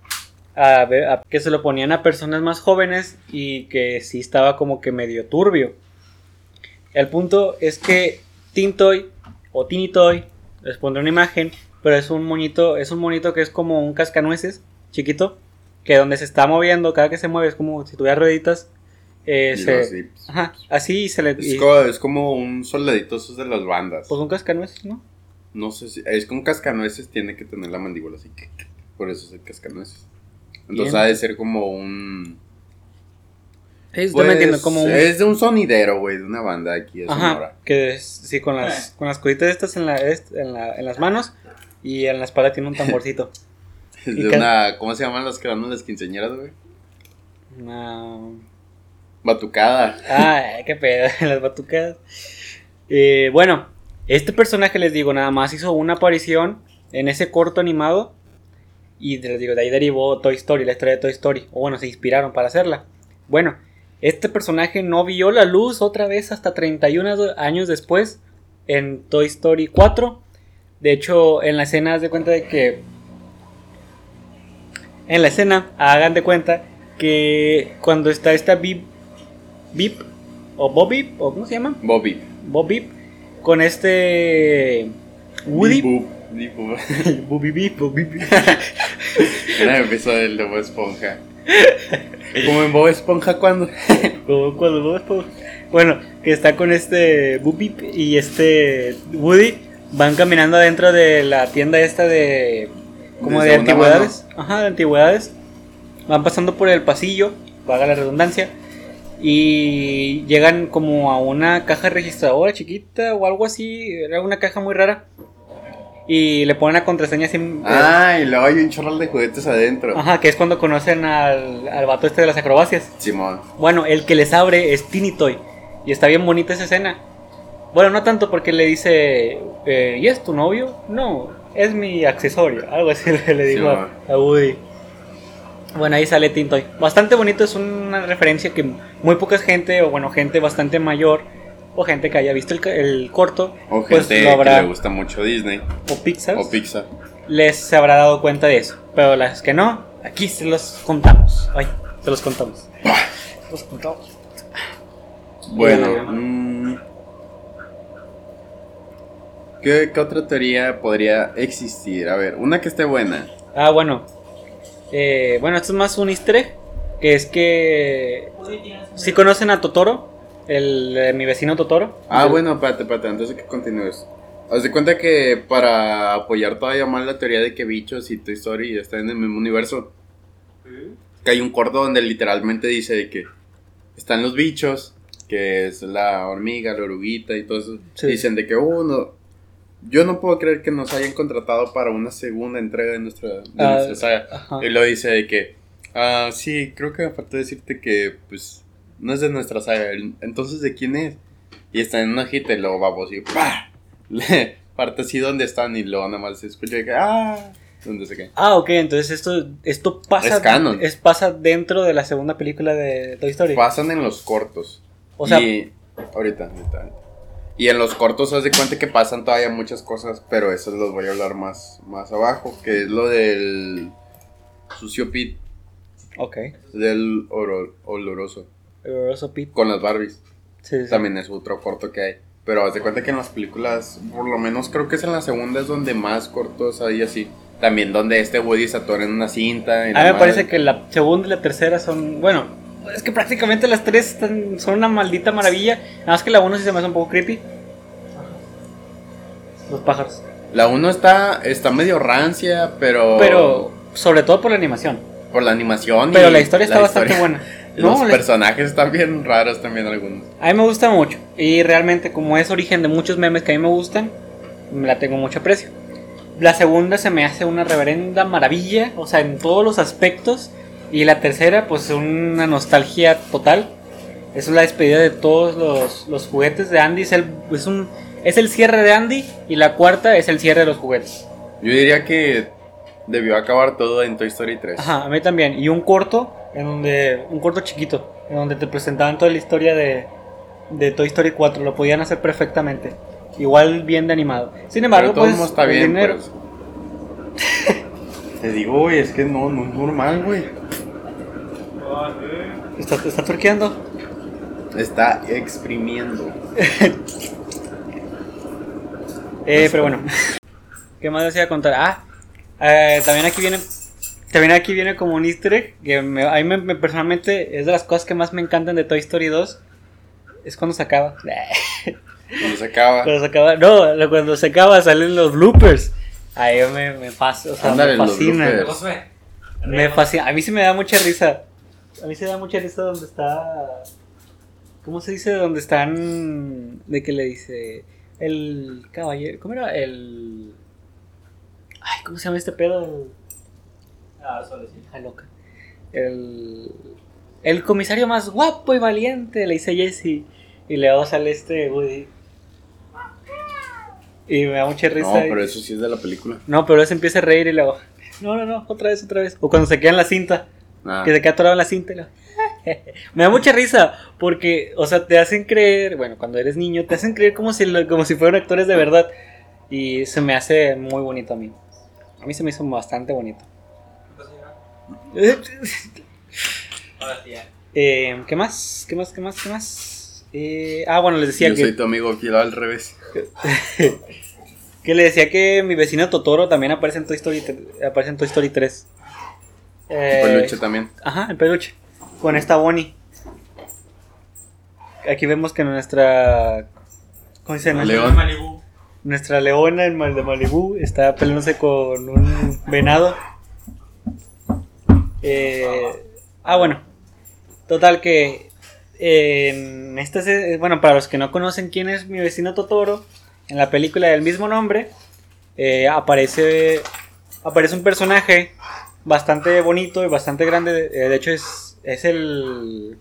a que se lo ponían a personas más jóvenes y que sí estaba como que medio turbio. El punto es que Tintoy o Tiny Toy, les pondré una imagen, pero es un monito, es un monito que es como un cascanueces chiquito, que donde se está moviendo, cada que se mueve es como si tuviera rueditas. eh, Y se-. Ajá, así se le... Es, y- como, es como un soldadito esos de las bandas. pues un cascanueces, ¿no? No sé si. Es que un cascanueces tiene que tener la mandíbula así. que- Por eso es el cascanueces. Entonces Bien. ha de ser como un. Sí, Pues, como un... Es de un sonidero, güey, de una banda aquí de Ajá, Sonora. que es, sí, con las, con las coditas estas en, la, en, la- en las manos y en la espalda tiene un tamborcito. De una. ¿Cómo se llaman las que dan las quinceañeras, güey? Una... Batucada. Ay, qué pedo, las batucadas. Eh, bueno, este personaje, les digo, nada más hizo una aparición en ese corto animado. Y les digo, de ahí derivó Toy Story, la historia de Toy Story. O bueno, se inspiraron para hacerla. Bueno, este personaje no vio la luz otra vez hasta 31 do- años después en Toy Story 4. De hecho, en la escena, haz de cuenta de que. En la escena, hagan de cuenta que cuando está esta Bip. Bip. O Bob Bip, o ¿cómo se llama? Bobby. Bob Bip. Con este. Woody. Boop, beep boop. Bobby Bip, Bobby Bip. Era el episodio de Bob Esponja. Como en Bob Esponja cuando. Como cuando Bob Esponja- Bueno, que está con este Beep y este Woody. Van caminando adentro de la tienda esta de. Como De antigüedades. Ajá, de antigüedades. Van pasando por el pasillo, vaga la redundancia. Y llegan como a una caja registradora chiquita o algo así. Era una caja muy rara. Y le ponen la contraseña así. eh, Ah, y luego hay un chorral de juguetes adentro. Ajá, que es cuando conocen al, al vato este de las acrobacias. Simón. Bueno, el que les abre es Teeny Toy. Y está bien bonita esa escena. Bueno, no tanto porque le dice, eh, ¿y es tu novio? No, es mi accesorio. Algo así le dijo Sí, a, a Woody. Bueno, ahí sale Teeny Toy. Bastante bonito, es una referencia que muy poca gente, o bueno, gente bastante mayor, o gente que haya visto el, el corto, O pues gente lo habrá, que le gusta mucho Disney. o Pixar, O Pixar. les se habrá dado cuenta de eso. Pero las que no, aquí se los contamos. Ay, se los contamos. Se los contamos. Bueno, Bueno. mm, ¿qué, qué otra teoría podría existir? A ver, una que esté buena. Ah, bueno. Eh, bueno, esto es más un easter egg. Que es que. Si conocen a Totoro, el, eh, mi vecino Totoro. Ah, El- bueno, espérate, espérate, antes de que continúes. Haz de cuenta que para apoyar todavía más la teoría de que bichos y Toy Story están en el mismo universo, que hay un corto donde literalmente dice de que están los bichos, que es la hormiga, la oruguita y todo eso. Sí. Dicen de que, oh, no, yo no puedo creer que nos hayan contratado para una segunda entrega de nuestra, de Ah, nuestra saga. Y lo dice de que, ah, sí, creo que me faltó decirte que, pues, no es de nuestra saga. Entonces, ¿de quién es? Y está en una hojita y luego vamos y ¡pah! Le parte así donde están y luego nada más se escucha de que, ¡ah! Donde se cae. Ah, ok, entonces esto, esto pasa. Es canon. es- pasa dentro de la segunda película de Toy Story. Pasan en los cortos. O sea- Y, ahorita, ahorita, ahorita. Y en los cortos, haz de cuenta que pasan todavía muchas cosas, pero eso los voy a hablar más, más abajo, que es lo del sucio Pit, Ok. del oro- oloroso, Oloroso Pete. con las Barbies. Sí, sí. También es otro corto que hay. Pero haz de cuenta que en las películas, por lo menos creo que es en la segunda es donde más cortos hay así. También donde este Woody se atora en una cinta. A mí me parece que la segunda y la tercera son. Bueno, es que prácticamente las tres están- son una maldita maravilla. Nada más que la uno sí se me hace un poco creepy. Los pájaros. La 1 está, está medio rancia, pero... Pero, sobre todo por la animación. Por la animación. y Pero la historia está bastante historia. buena. Los No, la- personajes están bien raros también algunos. a mí me gusta mucho. Y realmente, como es origen de muchos memes que a mí me gustan, me la tengo mucho aprecio. La segunda se me hace una reverenda maravilla, o sea, en todos los aspectos. Y la tercera, pues una nostalgia total. Es la despedida de todos los, los juguetes de Andy. Es el, es, un, es el cierre de Andy. Y la cuarta es el cierre de los juguetes. Yo diría que debió acabar todo en Toy Story 3. Ajá, a mí también. Y un corto, en donde, un corto chiquito, en donde te presentaban toda la historia de, de Toy Story 4. Lo podían hacer perfectamente. Igual bien de animado. Sin embargo, Pero todo pues, está bien, dinero-. Te digo, güey, es que no, no es normal, güey. ¿Está, está turqueando? Está exprimiendo. Eh, pero bueno. ¿Qué más les iba a contar? Ah, eh, también aquí viene. También aquí viene como un easter egg. Que me- a mí me- me- personalmente es de las cosas que más me encantan de Toy Story 2. Es cuando se acaba. Cuando se acaba. Cuando se acaba. No, lo- cuando se acaba salen los bloopers. Ahí me, me, fas- o sea, me fascina. Me fascina. A mí sí me da mucha risa. A mí sí me da mucha risa donde está. ¿Cómo se dice? Donde están. De que le dice. El caballero. ¿Cómo era? El. Ay, ¿cómo se llama este pedo? Ah, solo sí. Hija loca. El. El comisario más guapo y valiente, le dice Jesse. Y luego sale este Woody. Y me da mucha risa. No, y- pero eso sí es de la película. no, pero se empieza a reír y luego. No, no, no, otra vez, otra vez. O cuando se queda en la cinta. Ah, Que se queda atorado en la cinta y Me da mucha risa porque, o sea, te hacen creer, bueno, cuando eres niño, te hacen creer como si, lo- como si fueran actores de verdad. Y se me hace muy bonito a mí. A mí se me hizo bastante bonito. Eh, ¿Qué más? ¿Qué más? ¿Qué más? ¿Qué más? Eh, ah, bueno, les decía Yo que, soy tu amigo fiel al revés. que le decía que mi vecino Totoro también aparece en Toy Story, aparece en Toy Story 3. Eh, Peluche también. Ajá, el peluche. Con esta Bonnie. Aquí vemos que nuestra. ¿Cómo se llama? León. Nuestra leona en Mal de Malibú está peleándose con un venado. Eh, ah, bueno. Total que en esta bueno, para los que no conocen quién es mi vecino Totoro, en la película del mismo nombre eh, aparece aparece un personaje bastante bonito y bastante grande. eh, de hecho es es el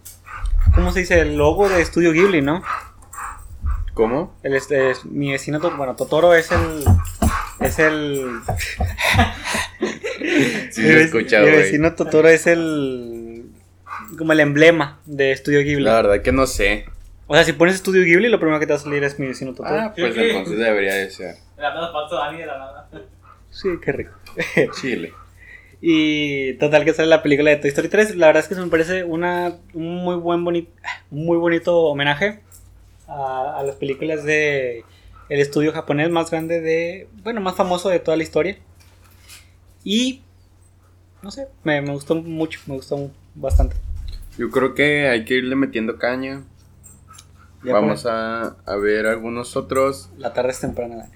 ¿cómo se dice? El logo de Estudio Ghibli, ¿no? ¿Cómo? El, este, es- mi vecino, bueno, Totoro es el. Es el. Sí, lo he escuchado, Mi güey. vecino Totoro es el. Como el emblema de Estudio Ghibli. La verdad que no sé. O sea, si pones Estudio Ghibli, lo primero que te va a salir es mi vecino Totoro. Ah, pues entonces debería de ser. De la nada pasó Dani de la nada. Sí, qué rico. Chile. Y total que sale la película de Toy Story 3. La verdad es que se me parece una, un muy buen boni- muy bonito homenaje a, a las películas de el estudio japonés más grande de, bueno, más famoso de toda la historia. Y no sé, me, me gustó mucho, me gustó bastante. Yo creo que hay que irle metiendo caña. Ya Vamos a, a ver algunos otros. La tarde es temprana, Dani.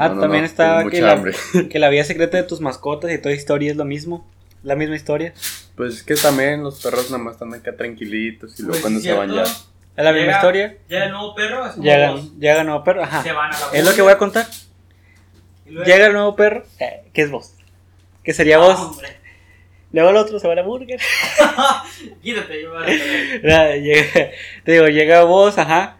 Ah, No, no, también no, tengo que la, que la vida secreta de tus mascotas y toda historia es lo mismo. La misma historia. Pues es que también los perros nada más están acá tranquilitos y luego Pues, cuando se van ya. Es la misma Llega- historia. Ya el nuevo perro es Llega, llega el nuevo perro. Ajá. Se van a la Es lo que voy a contar. Llega el nuevo perro, eh, que es vos. Que sería Ah, vos. hombre. Luego el otro se va a la burger. Quítate, yo me voy a llega- te digo, llega vos, ajá.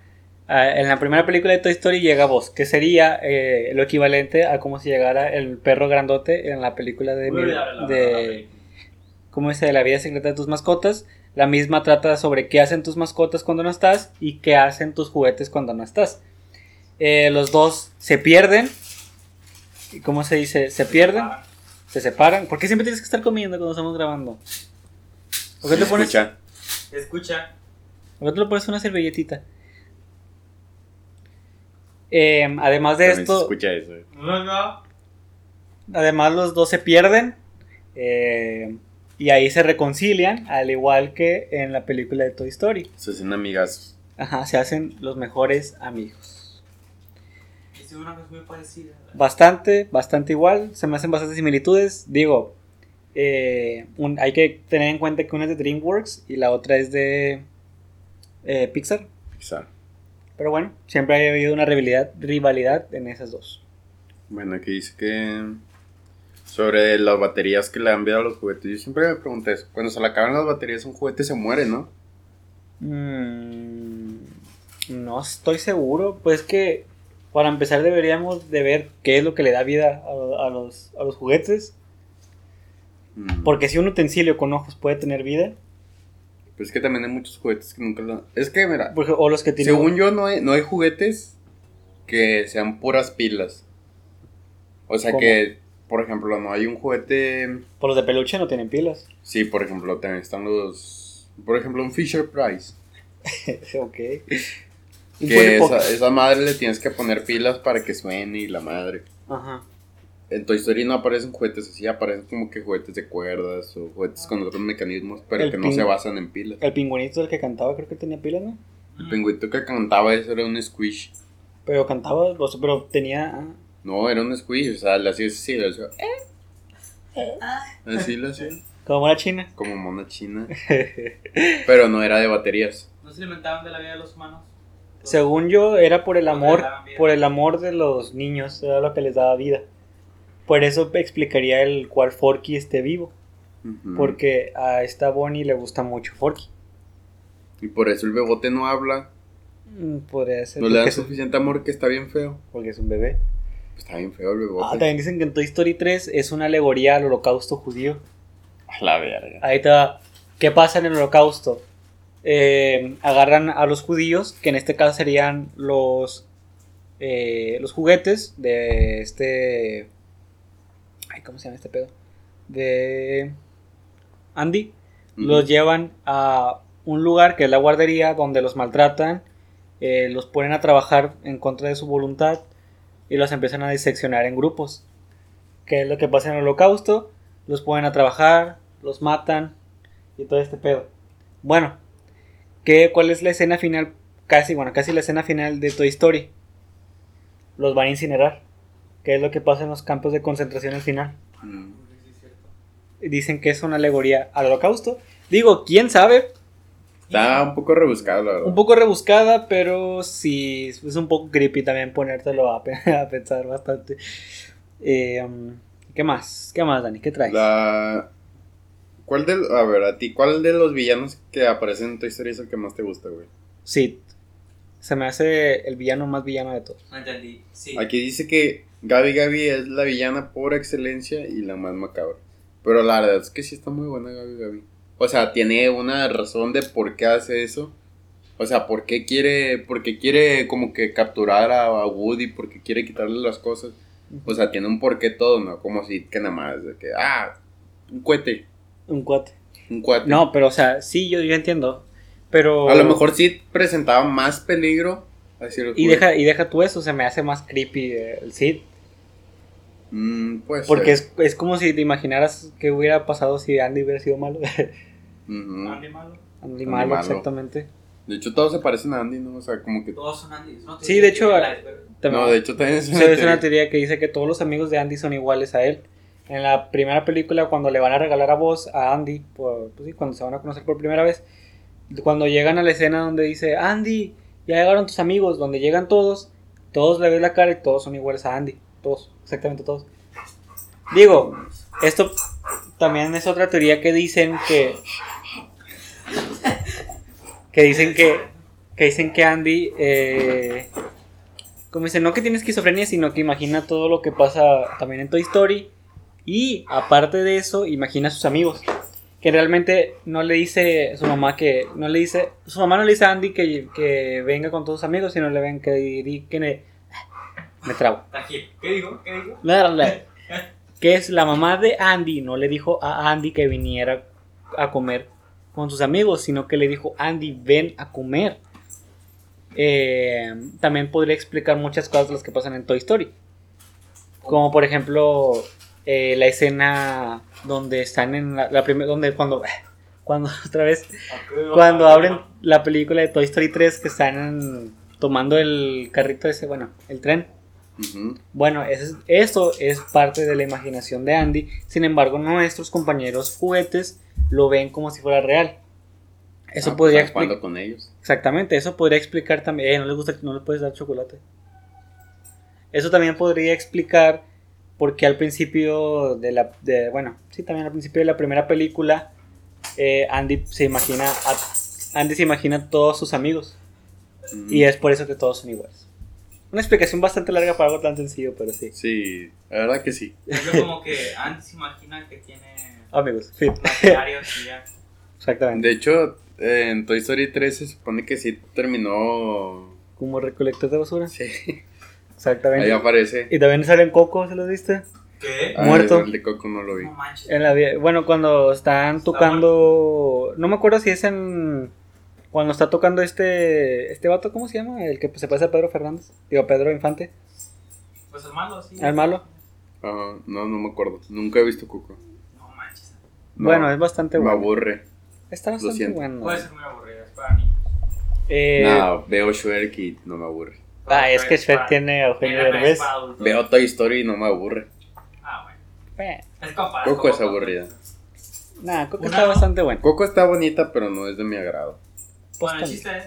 Ah, en la primera película de Toy Story llega vos, que sería eh, lo equivalente a como si llegara el perro grandote en la película de, mi- Uy, la- la- la- de ¿cómo dice? De la vida secreta de tus mascotas. La misma trata sobre qué hacen tus mascotas cuando no estás y qué hacen tus juguetes cuando no estás. Eh, los dos se pierden. ¿Y ¿Cómo se dice? Se pierden, se separan. ¿Por qué siempre tienes que estar comiendo cuando estamos grabando? ¿Por qué te pones, Escucha. Escucha. ¿por qué te le pones una servilletita? Eh, además de También se esto, escucha eso. eh. Además los dos se pierden eh, y ahí se reconcilian, al igual que en la película de Toy Story. Se hacen amigazos. Ajá, se hacen los mejores amigos. Es una cosa muy parecida. Bastante, bastante igual, se me hacen bastantes similitudes. Digo, eh, un- hay que tener en cuenta que una es de DreamWorks y la otra es de eh, Pixar. Quizá. Pero bueno, siempre ha habido una rivalidad, rivalidad en esas dos. Bueno, aquí dice que sobre las baterías que le han enviado a los juguetes. Yo siempre me pregunté eso. Cuando se le acaban las baterías, un juguete se muere, ¿no? Mm, no estoy seguro. Pues que para empezar deberíamos de ver qué es lo que le da vida a, a los, a los juguetes. Mm. Porque si un utensilio con ojos puede tener vida, Pero es que también hay muchos juguetes que nunca lo... Es que, mira, porque- o los que tienen... según yo no hay, no hay juguetes que sean puras pilas. O sea ¿Cómo? que, por ejemplo, no hay un juguete... Por los de peluche no tienen pilas. Sí, por ejemplo, también están los... Por ejemplo, un Fisher Price. ok. Que esa, esa madre le tienes que poner pilas para que suene y la madre. Ajá. En Toy Story no aparecen juguetes así, aparecen como que juguetes de cuerdas o juguetes con otros mecanismos, pero El que no se basan en pilas. El pingüinito del que cantaba creo que tenía pilas, ¿no? El pingüito que cantaba eso era un squish. Pero cantaba, o sea, pero tenía... ah, No, era un squish, o sea, le hacías así, le hacía, Así lo hacía. como la china. Como mona china. Pero no era de baterías. No se alimentaban de la vida de los humanos. Según yo, era por el amor, le por el amor de los niños, era lo que les daba vida. Por eso explicaría el cual Forky esté vivo, porque a esta Bonnie le gusta mucho Forky. Y por eso el bebote no habla. Mm, Podría ser No le dan es, suficiente amor que está bien feo. porque es un bebé. Pues está bien feo el Ah, bebote. también dicen que en Toy Story 3 es una alegoría al holocausto judío. A la verga. Ahí va. ¿Qué pasa en el holocausto? Eh, agarran a los judíos, que en este caso serían los, eh, los juguetes de este... Ay, ¿Cómo se llama este pedo? De Andy. Los llevan a un lugar que es la guardería donde los maltratan, eh, los ponen a trabajar en contra de su voluntad y los empiezan a diseccionar en grupos. ¿Qué es lo que pasa en el holocausto? Los ponen a trabajar, los matan y todo este pedo. Bueno, ¿qué, ¿cuál es la escena final? Casi, bueno, casi la escena final de Toy Story. Los van a incinerar. ¿Qué es lo que pasa en los campos de concentración al final? Mm. Dicen que es una alegoría al holocausto. Digo, quién sabe, Está un poco rebuscado, la verdad. Un poco rebuscada, pero sí, es un poco creepy también ponértelo a, pe- a pensar bastante. Eh, um, ¿Qué más? ¿Qué más, Dani? ¿Qué traes? La... ¿Cuál de... A ver, a ti, ¿cuál de los villanos que aparecen en tu historia es el que más te gusta, güey? Sid. Se me hace el villano más villano de todos. Entendí. Sí. Aquí dice que Gabi Gabi es la villana por excelencia y la más macabra. Pero la verdad es que sí está muy buena Gabi Gabi. O sea, tiene una razón de por qué hace eso. O sea, por qué quiere, por qué quiere como que capturar a, a Woody, por qué quiere quitarle las cosas. O sea, tiene un porqué todo, ¿no? Como si que nada más, de que, ah, un cohete, Un cuate. un cuate. No, pero o sea, sí, yo, yo entiendo. Pero. A lo mejor sí presentaba más peligro. Así lo Y deja, y deja tú eso, se me hace más creepy el Sid. Mm, pues. Porque es, es como si te imaginaras qué hubiera pasado si Andy hubiera sido malo. Andy malo. Andy Andy malo, malo. exactamente. De hecho, todos se parecen a Andy, ¿no? O sea, como que. Todos son Andy. ¿no? Sí, de hecho, La- También- No, de hecho, también es una es una teoría. que dice que todos los amigos de Andy son iguales a él. En la primera película, cuando le van a regalar a voz a Andy, por- pues sí, cuando se van a conocer por primera vez, cuando llegan a la escena donde dice, Andy, ya llegaron tus amigos, donde llegan todos, todos le ven la cara y todos son iguales a Andy. Todos, exactamente todos. Digo, esto también es otra teoría que dicen que... Que dicen que... Que dicen que Andy... Eh, como dice, no que tiene esquizofrenia, sino que imagina todo lo que pasa también en Toy Story. Y aparte de eso, imagina a sus amigos. Que realmente no le dice su mamá que. No le dice. Su mamá no le dice a Andy que, que venga con todos sus amigos, sino le ven que, que me, trabo. ¿Qué digo? ¿Qué digo? Que es la mamá de Andy, no le dijo a Andy que viniera a comer con sus amigos, sino que le dijo, Andy, ven a comer. Eh, también podría explicar muchas cosas de las que pasan en Toy Story. Como por ejemplo, eh, la escena donde están en la, la primera, donde cuando, cuando otra vez, cuando abren la película de Toy Story 3 que están tomando el carrito ese, bueno, el tren. Bueno, eso es, eso es parte de la imaginación de Andy. Sin embargo, nuestros compañeros juguetes lo ven como si fuera real. Eso Ah, podría pues, jugando explicar. con ellos. Exactamente, eso podría explicar también. Eh, no les gusta, no le puedes dar chocolate. Eso también podría explicar por qué al principio de la. De, bueno, sí, también al principio de la primera película, eh, Andy se imagina. A, Andy se imagina a todos sus amigos. Y es por eso que todos son iguales. Una explicación bastante larga para algo tan sencillo, pero sí. Sí, la verdad que sí. Es como que Andy se imagina que tiene Amigos, maquinarios y ya. Exactamente. De hecho, en Toy Story 3 se supone que sí terminó. Como recolector de basura. Sí, Exactamente. ahí aparece. Y también sale en Coco, ¿se lo viste? ¿Qué? Ah, muerto. El de Coco no lo vi. No manches. En la bueno, cuando están tocando. No me acuerdo si es en. Cuando está tocando este. Este vato, ¿cómo se llama? El que se parece a Pedro Fernández. Digo, Pedro Infante. Pues el malo, sí. ¿El malo? Ajá, no, no me acuerdo. Nunca he visto Coco. No manches. No, bueno, es bastante Me bueno. aburre. Está bastante bueno. Puede ser muy aburrido, es para niños. Eh, no, veo Shrek y no me aburre. Ah, es que Shrek tiene a Eugenio Derbez. Veo Toy Story y no me aburre. Ah, bueno. Eh, Es Coco es aburrida. Nah, Coco Una- está bastante bueno. Coco está bonita, pero no es de mi agrado. Bueno, el chiste es.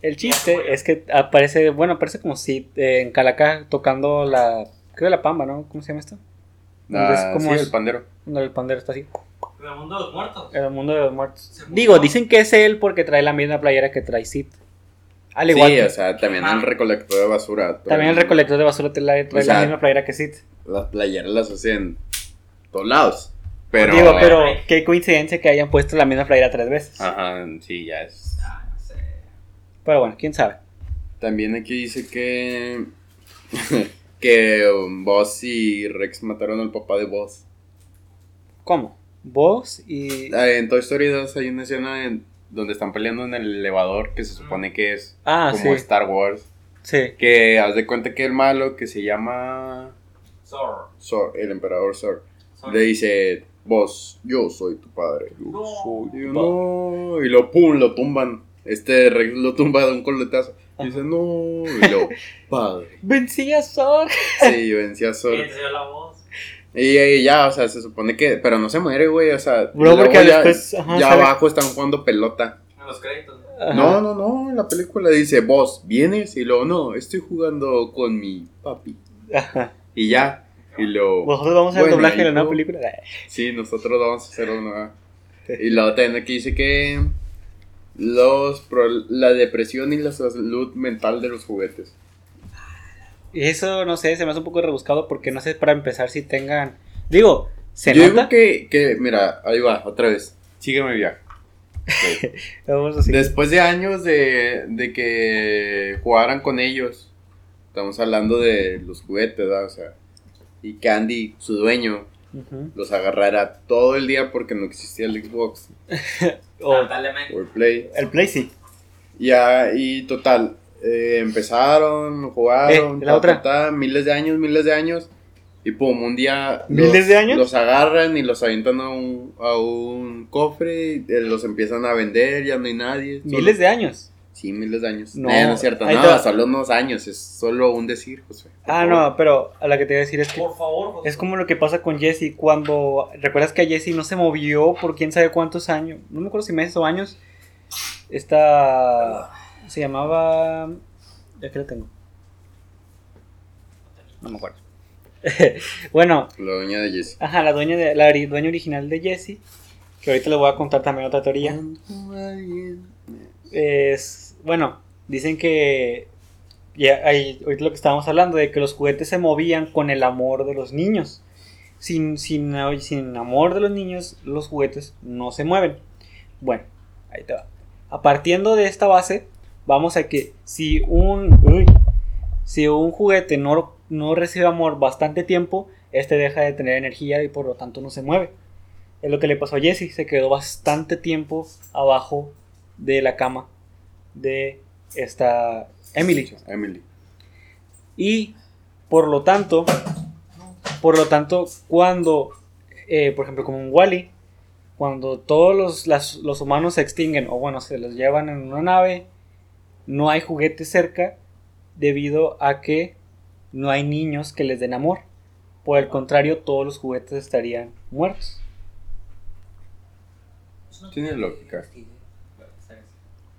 El chiste es que aparece, bueno, aparece como si eh, en Calaca tocando la, creo la pamba, ¿no? ¿Cómo se llama esto? Donde es Ah, como sí, es- el pandero. Donde el pandero está así, El mundo de los muertos. el mundo de los muertos. Digo, dicen que es él porque trae la misma playera que trae Sid. Al igual sí, que o sea, también Ah. el recolector de basura. también el recolector de basura trae, trae O sea, la misma playera que Sid. Las playeras las hacen todos lados. Pero, Digo, pero qué coincidencia que hayan puesto la misma playera tres veces. Ajá, sí, ya es. Pero bueno, quién sabe. También aquí dice que. que um, Buzz y Rex mataron al papá de Buzz. ¿Cómo? Vos y. Ah, En Toy Story 2 hay una escena en- donde están peleando en el elevador que se supone que es Ah, como sí. Star Wars. Sí. Que haz de cuenta que el malo que se llama. Zor. Zor, el emperador Zor. Zor. Le dice, vos, yo soy tu padre. Yo No. soy. Yo, no. y lo pum, lo tumban. Este Rex lo tumba de un coletazo. Y dice, no. Y lo, padre. Vencí a Zor. Sí, venció a Zor. ¿Quién se dio la voz? Y, y ya, o sea, se supone que. Pero no se muere, güey. O sea, Bro, luego porque ya, después, ajá, ya abajo están jugando pelota. En los créditos. ¿no? Ajá. No, no, no. En la película dice, vos, ¿vienes? Y luego, no, estoy jugando con mi papi. Ajá. Y ya. Y lo. Nosotros vamos a hacer Bueno, doblaje de la nueva película. Sí, nosotros vamos a hacer una. Y la otra aquí dice que los pro- la depresión y la salud mental de los juguetes. Y eso, no sé, se me hace un poco rebuscado porque no sé para empezar si tengan. Digo, se Yo nota. digo que, que, mira, ahí va, otra vez. Sígueme viaje. Ok. Vamos así. Después de años de, de que jugaran con ellos, estamos hablando de los juguetes, ¿verdad? O sea, y Candy, su dueño, Los agarrara todo el día porque no existía el Xbox O o el Play. el Play sí. Ya, y total, eh, empezaron, jugaron, Eh, la ta, otra. ta, ta, miles de años, miles de años, y pum, un día ¿Miles los, de años? los agarran y los avientan a un, a un cofre, y eh, los empiezan a vender, ya no hay nadie. solo- Miles de años. Sí, miles de años. No, No, no es cierto, no, te solo unos años, es solo un decir, José. Ah, favor. no, pero a la que te iba a decir es que Por favor, José. es como lo que pasa con Jesse cuando. ¿Recuerdas que a Jesse no se movió por quién sabe cuántos años? No me acuerdo si meses o años. Esta. Se llamaba. Ya que la tengo. No me acuerdo. bueno, La doña de Jessie. ajá, la dueña, de, la ori- dueña original de Jesse. Que ahorita les voy a contar también otra teoría. Es. Bueno, dicen que. Ya, ahí, ahorita lo que estábamos hablando, de que los juguetes se movían con el amor de los niños. Sin, sin, sin amor de los niños, los juguetes no se mueven. Bueno, ahí te va. A partiendo de esta base, vamos a que si un. uy, si un juguete no, no recibe amor bastante tiempo, este deja de tener energía y por lo tanto no se mueve. Es lo que le pasó a Jesse, se quedó bastante tiempo abajo de la cama de esta Emily. Emily. Y por lo tanto, por lo tanto, cuando, eh, por ejemplo, como un Wally, cuando todos los, las- los humanos se extinguen, o bueno, se los llevan en una nave, no hay juguetes cerca debido a que no hay niños que les den amor. Por el contrario, todos los juguetes estarían muertos. Tiene lógica.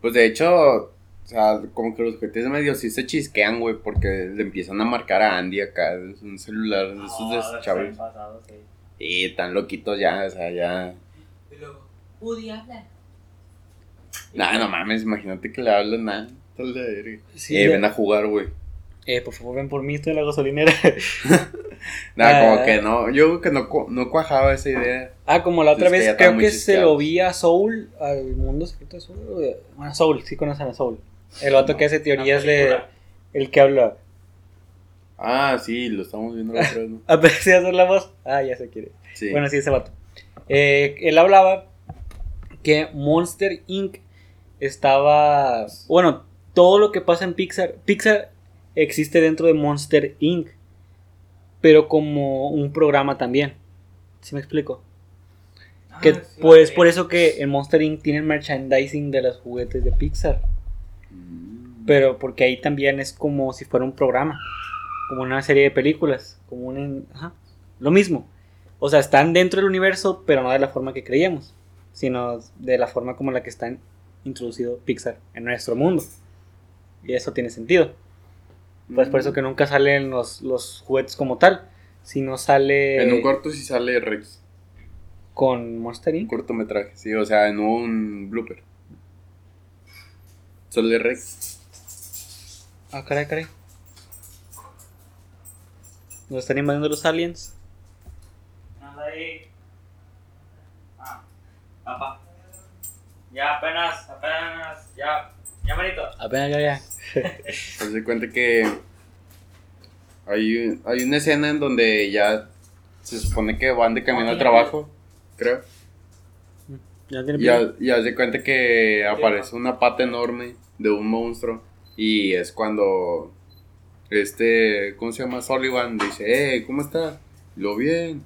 Pues de hecho, o sea, como que los juguetes medio sí se chisquean, güey, porque le empiezan a marcar a Andy acá, es un celular de esos de chavos. Y tan loquitos ya, o sea, ya. Y luego, Woody habla. Nah, no mames, imagínate que le hablan nada. Sí, eh, ven a jugar, güey. Eh, por favor, ven por mí, estoy en la gasolinera. Nah, Ah. como que no, yo creo que no, no cuajaba esa idea. Ah, como la otra que vez, están creo que se lo vi a Soul, al mundo secreto de Soul. Bueno, Soul, sí conocen a Soul. El otro que hace teorías de. El que habla. Ah, sí, lo estamos viendo la otra vez, ¿no? Aparece a hacer la voz. Ah, ya se quiere. Sí. Bueno, sí, ese vato. Eh, él hablaba que Monster Inc. estaba. Bueno, todo lo que pasa en Pixar. Pixar existe dentro de Monster Inc. Pero como un programa también. ¿Sí me explico? Que Ah, sí, pues por eso que en Monster Inc. tienen merchandising de los juguetes de Pixar. Mm. Pero porque ahí también es como si fuera un programa. Como una serie de películas. Como un... Ajá. Lo mismo. O sea, están dentro del universo, pero no de la forma que creíamos. Sino de la forma como la que están introducido Pixar en nuestro mundo. Y eso tiene sentido. Pues por eso que nunca salen los, los juguetes como tal. Sino sale En un corto sí sale Rex. con Monster Un Inc. cortometraje, sí, o sea, en un blooper. Sale Rex. Ah, caray, caray. ¿Nos están invadiendo los aliens? Anda ahí. Papá. Ya apenas, apenas, ya. Ya, manito. Apenas ya, ya. Haz de cuenta que hay, hay una escena en donde ya se supone que van de camino al trabajo, creo. Ya tiene Y haz, y haz de cuenta que aparece una pata enorme de un monstruo. Y es cuando este, ¿cómo se llama? Sullivan dice, eh, ¿cómo está? Lo bien.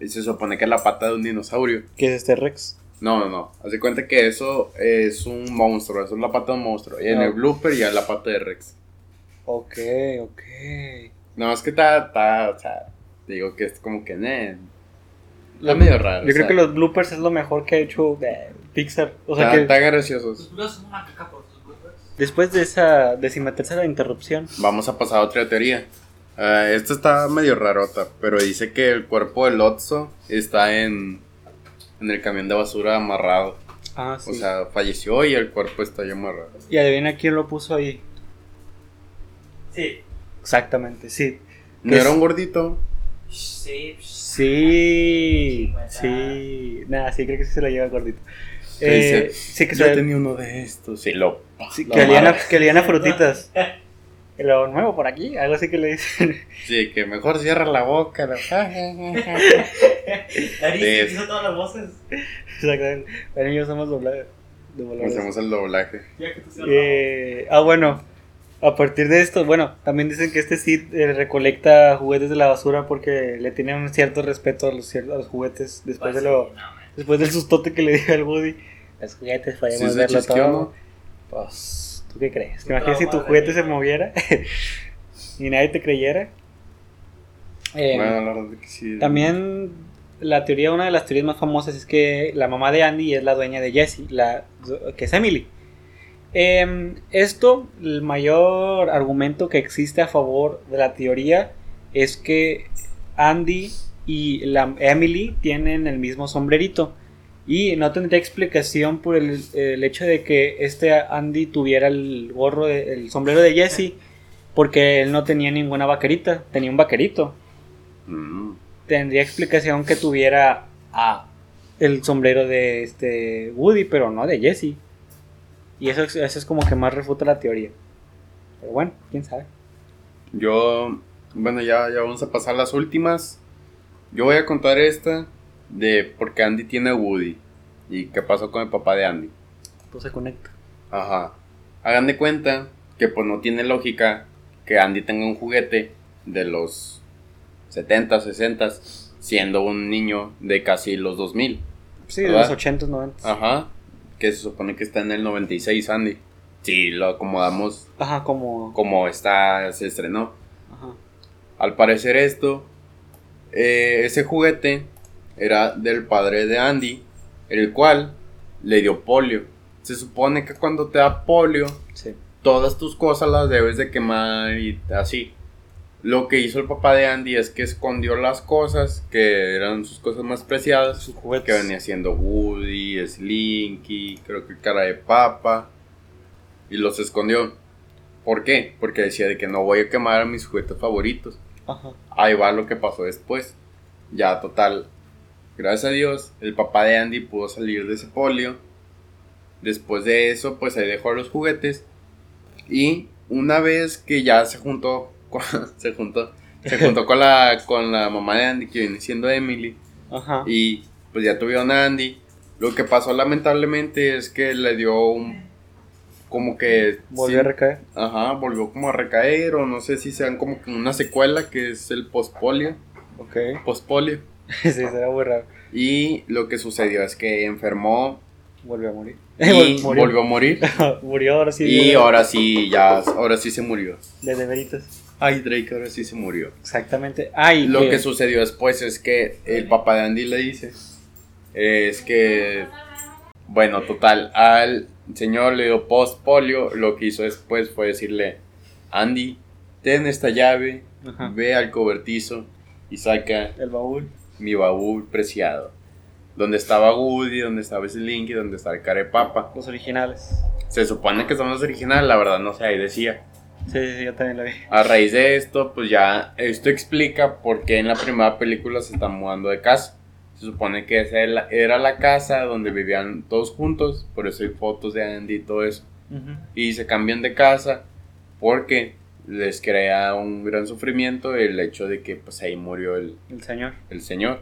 Y se supone que es la pata de un dinosaurio. ¿Qué es este Rex? No, no, no. Haz de cuenta que eso es un monstruo, eso es la pata de un monstruo. Y en el blooper ya es la pata de Rex. Ok, ok. No, es que está, está, o sea, digo que es como que, eh, está medio raro. Yo o creo sea, que los bloopers es lo mejor que ha hecho eh, Pixar. O sea está, que graciosos. Bloopers son una caca por bloopers. después de esa decimatercera interrupción. Vamos a pasar a otra teoría. Ah, esta está medio rarota, pero dice que el cuerpo del Otso está en, en el camión de basura amarrado. Ah, sí. O sea, falleció y el cuerpo está ahí amarrado. y adivina quién lo puso ahí. Sí. Exactamente, sí. ¿No Que era es- un gordito? Sí. Sí, Pues, sí. Nada, sí, creo que sí se lo lleva el gordito. Eh, dice, sí, que, Yo se, tenía uno de estos. Sí, lo, sí, lo que, olían a, que olían a frutitas. Y lo nuevo por aquí, algo así que le dicen. Sí, que mejor cierra la boca. Ari Sí. hizo todas las voces. Exactamente. Bueno, yo somos doblados. Hacemos el doblaje. Ya que tú seas Eh, ah, bueno. A partir de esto, bueno, también dicen que este Sid eh, recolecta juguetes de la basura porque le tiene un cierto respeto a los, a los juguetes después de lo después del sustote que le dio al Woody. Los juguetes ¿Sí podemos se verlo todo. no? Pues, ¿tú qué crees? ¿Te imaginas si tu juguete se moviera y nadie te creyera? Eh, Bueno, la verdad que sí. también la teoría, una de las teorías más famosas es que la mamá de Andy es la dueña de Jessie, la, que es Emily. Em, esto, el mayor argumento que existe a favor de la teoría es que Andy y la Emily tienen el mismo sombrerito. Y no tendría explicación por el, el hecho de que este Andy tuviera el gorro, de- el sombrero de Jesse, porque él no tenía ninguna vaquerita, tenía un vaquerito Mm. tendría explicación que tuviera ah, el sombrero de este Woody, pero no de Jesse. Y eso, es- eso es como que más refuta la teoría. Pero bueno, quién sabe. Yo, bueno, ya, ya vamos a pasar las últimas. Yo voy a contar esta de por qué Andy tiene a Woody y qué pasó con el papá de Andy. Todo se conecta. Ajá. Hagan de cuenta que pues no tiene lógica que Andy tenga un juguete de los 70, 60, siendo un niño de casi los 2000. Sí, de los 80s, 90s. Ajá. Que se supone que está en el 96 Andy. Si lo acomodamos Ajá, como. como está, se estrenó. Ajá. Al parecer esto, eh, ese juguete era del padre de Andy, el cual le dio polio. Se supone que cuando te da polio, Sí. todas tus cosas las debes de quemar y así. Lo que hizo el papá de Andy es que escondió las cosas que eran sus cosas más preciadas, Sus juguetes. que venía siendo Woody, Slinky, creo que cara de papa, y los escondió. ¿Por qué? Porque decía de que no voy a quemar a mis juguetes favoritos. Ajá. Ahí va lo que pasó después. Ya, total. Gracias a Dios, el papá de Andy pudo salir de ese polio. Después de eso, pues ahí dejó los juguetes. Y una vez que ya se juntó, con- se juntó, se juntó con la, con la mamá de Andy, que viene siendo Emily, Ajá. y pues ya tuvieron a Andy. Lo que pasó lamentablemente es que le dio un... Como que... Volvió a recaer. Ajá, volvió como a recaer o no sé si sean como una secuela que es el postpolio. Ok. Postpolio. sí, será muy raro. Y lo que sucedió es que enfermó Volvió a morir. y Murió. volvió a morir. Murió ahora sí. Y de- ahora sí, ya, ahora sí se murió. De, de veritas. Ay, Drake ahora sí se murió. Exactamente. Ay, Lo que sucedió después es que el papá de Andy le dice, es que, bueno, total, al señor le dio post-polio, lo que hizo después fue decirle, Andy, ten esta llave, Ajá. ve al cobertizo y saca El baúl. Mi baúl preciado. Donde estaba Woody, donde estaba Slinky, donde estaba el Carepapa. Los originales. Se supone que son los originales, la verdad no sé, ahí decía. Sí, sí, yo también lo vi. A raíz de esto, pues ya esto explica por qué en la primera película se están mudando de casa. Se supone que esa era- la casa donde vivían todos juntos, por eso hay fotos de Andy y todo eso. Y se cambian de casa porque les crea un gran sufrimiento el hecho de que pues ahí murió el, El señor. el señor.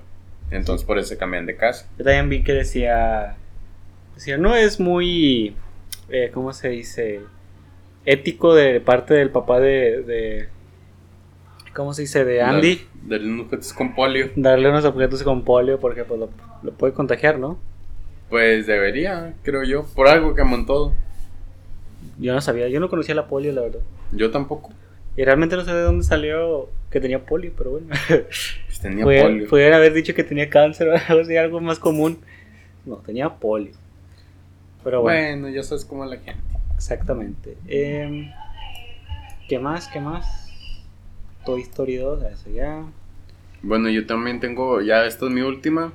Entonces por eso se cambian de casa. Yo también vi que decía. Decía, no es muy. eh, ¿Cómo se dice? Ético de parte del papá de. de ¿Cómo se dice? De Andy. De los objetos con polio. Darle unos objetos con polio porque pues lo, lo puede contagiar, ¿no? Pues debería, creo yo. Por algo que todo. Yo no sabía, yo no conocía la polio, la verdad. Yo tampoco. Y realmente no sé de dónde salió que tenía polio, pero bueno. Pues tenía polio. Pudieran haber dicho que tenía cáncer o algo así, algo más común. No, tenía polio. Pero bueno, Bueno, ya sabes cómo la gente. exactamente. Em, ¿Qué más? ¿Qué más? Toy Story 2, eso ya. Bueno, yo también tengo, ya esta es mi última,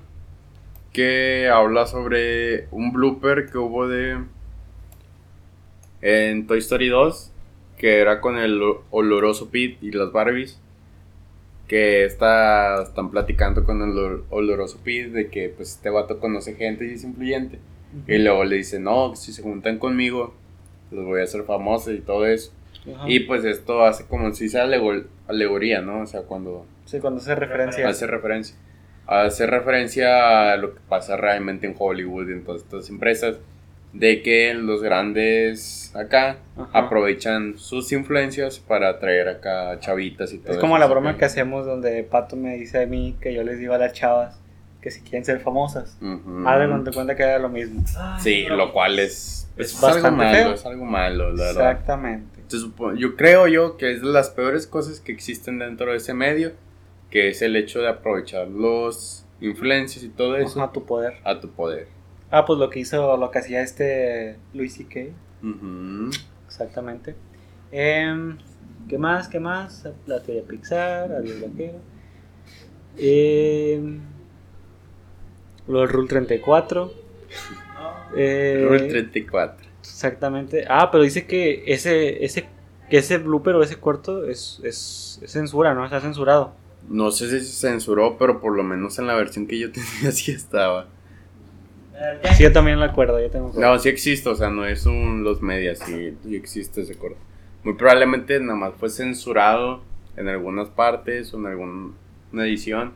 que habla sobre un blooper que hubo de en Toy Story 2, que era con el oloroso Pete y las Barbies, que está, están platicando con el ol- oloroso Pete de que pues este vato conoce gente y es influyente. Y luego le dice, no, si se juntan conmigo, los voy a hacer famosos y todo eso. Y pues esto hace como si sea alego- alegoría, ¿no? O sea, cuando Sí, cuando hace referencia. hace referencia. Hace referencia a lo que pasa realmente en Hollywood y en todas estas empresas. De que los grandes acá Ajá. aprovechan sus influencias para atraer acá chavitas y todo Es como eso, la broma que hacemos donde Pato me dice a mí que yo les digo a las chavas que si quieren ser famosas. Ujú. Haz de cuenta- cuenta que era lo mismo. Sí, lo cual es, Es es, algo bastante malo, feo. es algo malo, la verdad. Exactamente. Supo- yo creo yo que es de las peores cosas que existen dentro de ese medio, que es el hecho de aprovechar los influencias y todo eso Ajá, tu poder. a tu poder. Ah, pues lo que hizo, lo que hacía este Luis C.K. Exactamente. Em, ¿Qué más? ¿Qué más? La teoría Pixar, Adiós Vaquero. Em, lo del Rule 34. Eh, Rule 34. Exactamente. Ah, pero dice que ese, ese, que ese blooper o ese corto es, es, es censura, ¿no? Está censurado. No sé si se censuró, pero por lo menos en la versión que yo tenía sí estaba. Sí, yo también lo acuerdo, yo tengo No, sí existe, o sea, no es un los medias, sí, sí existe ese corto. Muy probablemente nada más fue censurado en algunas partes o en alguna edición,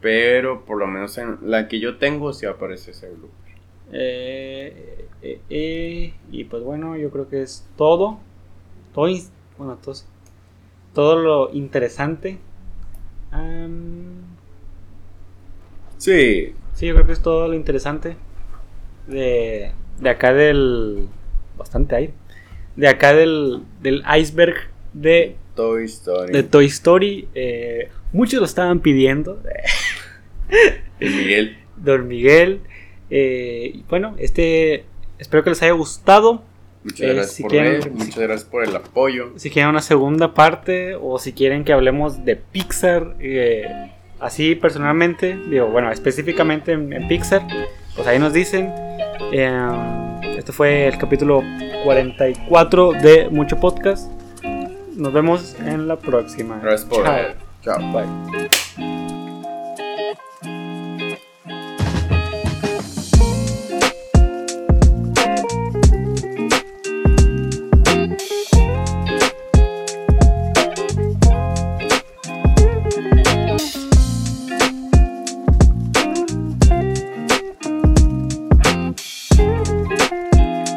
pero por lo menos en la que yo tengo sí aparece ese blooper. Eh, eh, eh, y pues bueno, yo creo que es todo. Todo, in- bueno, todo, todo lo interesante. Am, Sí, sí, yo creo que es todo lo interesante de, de acá del... Bastante aire. De acá del, del iceberg de, Toy Story. de Toy Story. Eh, muchos lo estaban pidiendo. Y Miguel. Don Miguel. Eh, bueno, este... Espero que les haya gustado. Muchas Eh, gracias si por quieren- ver, muchas gracias por el apoyo. si quieren una segunda parte o si quieren que hablemos de Pixar eh, así personalmente, digo, bueno, específicamente en, en Pixar, pues ahí nos dicen. Eh, este fue el capítulo 44 de Mucho Podcast. Nos vemos en la próxima. Gracias por Chao. Chao. Bye.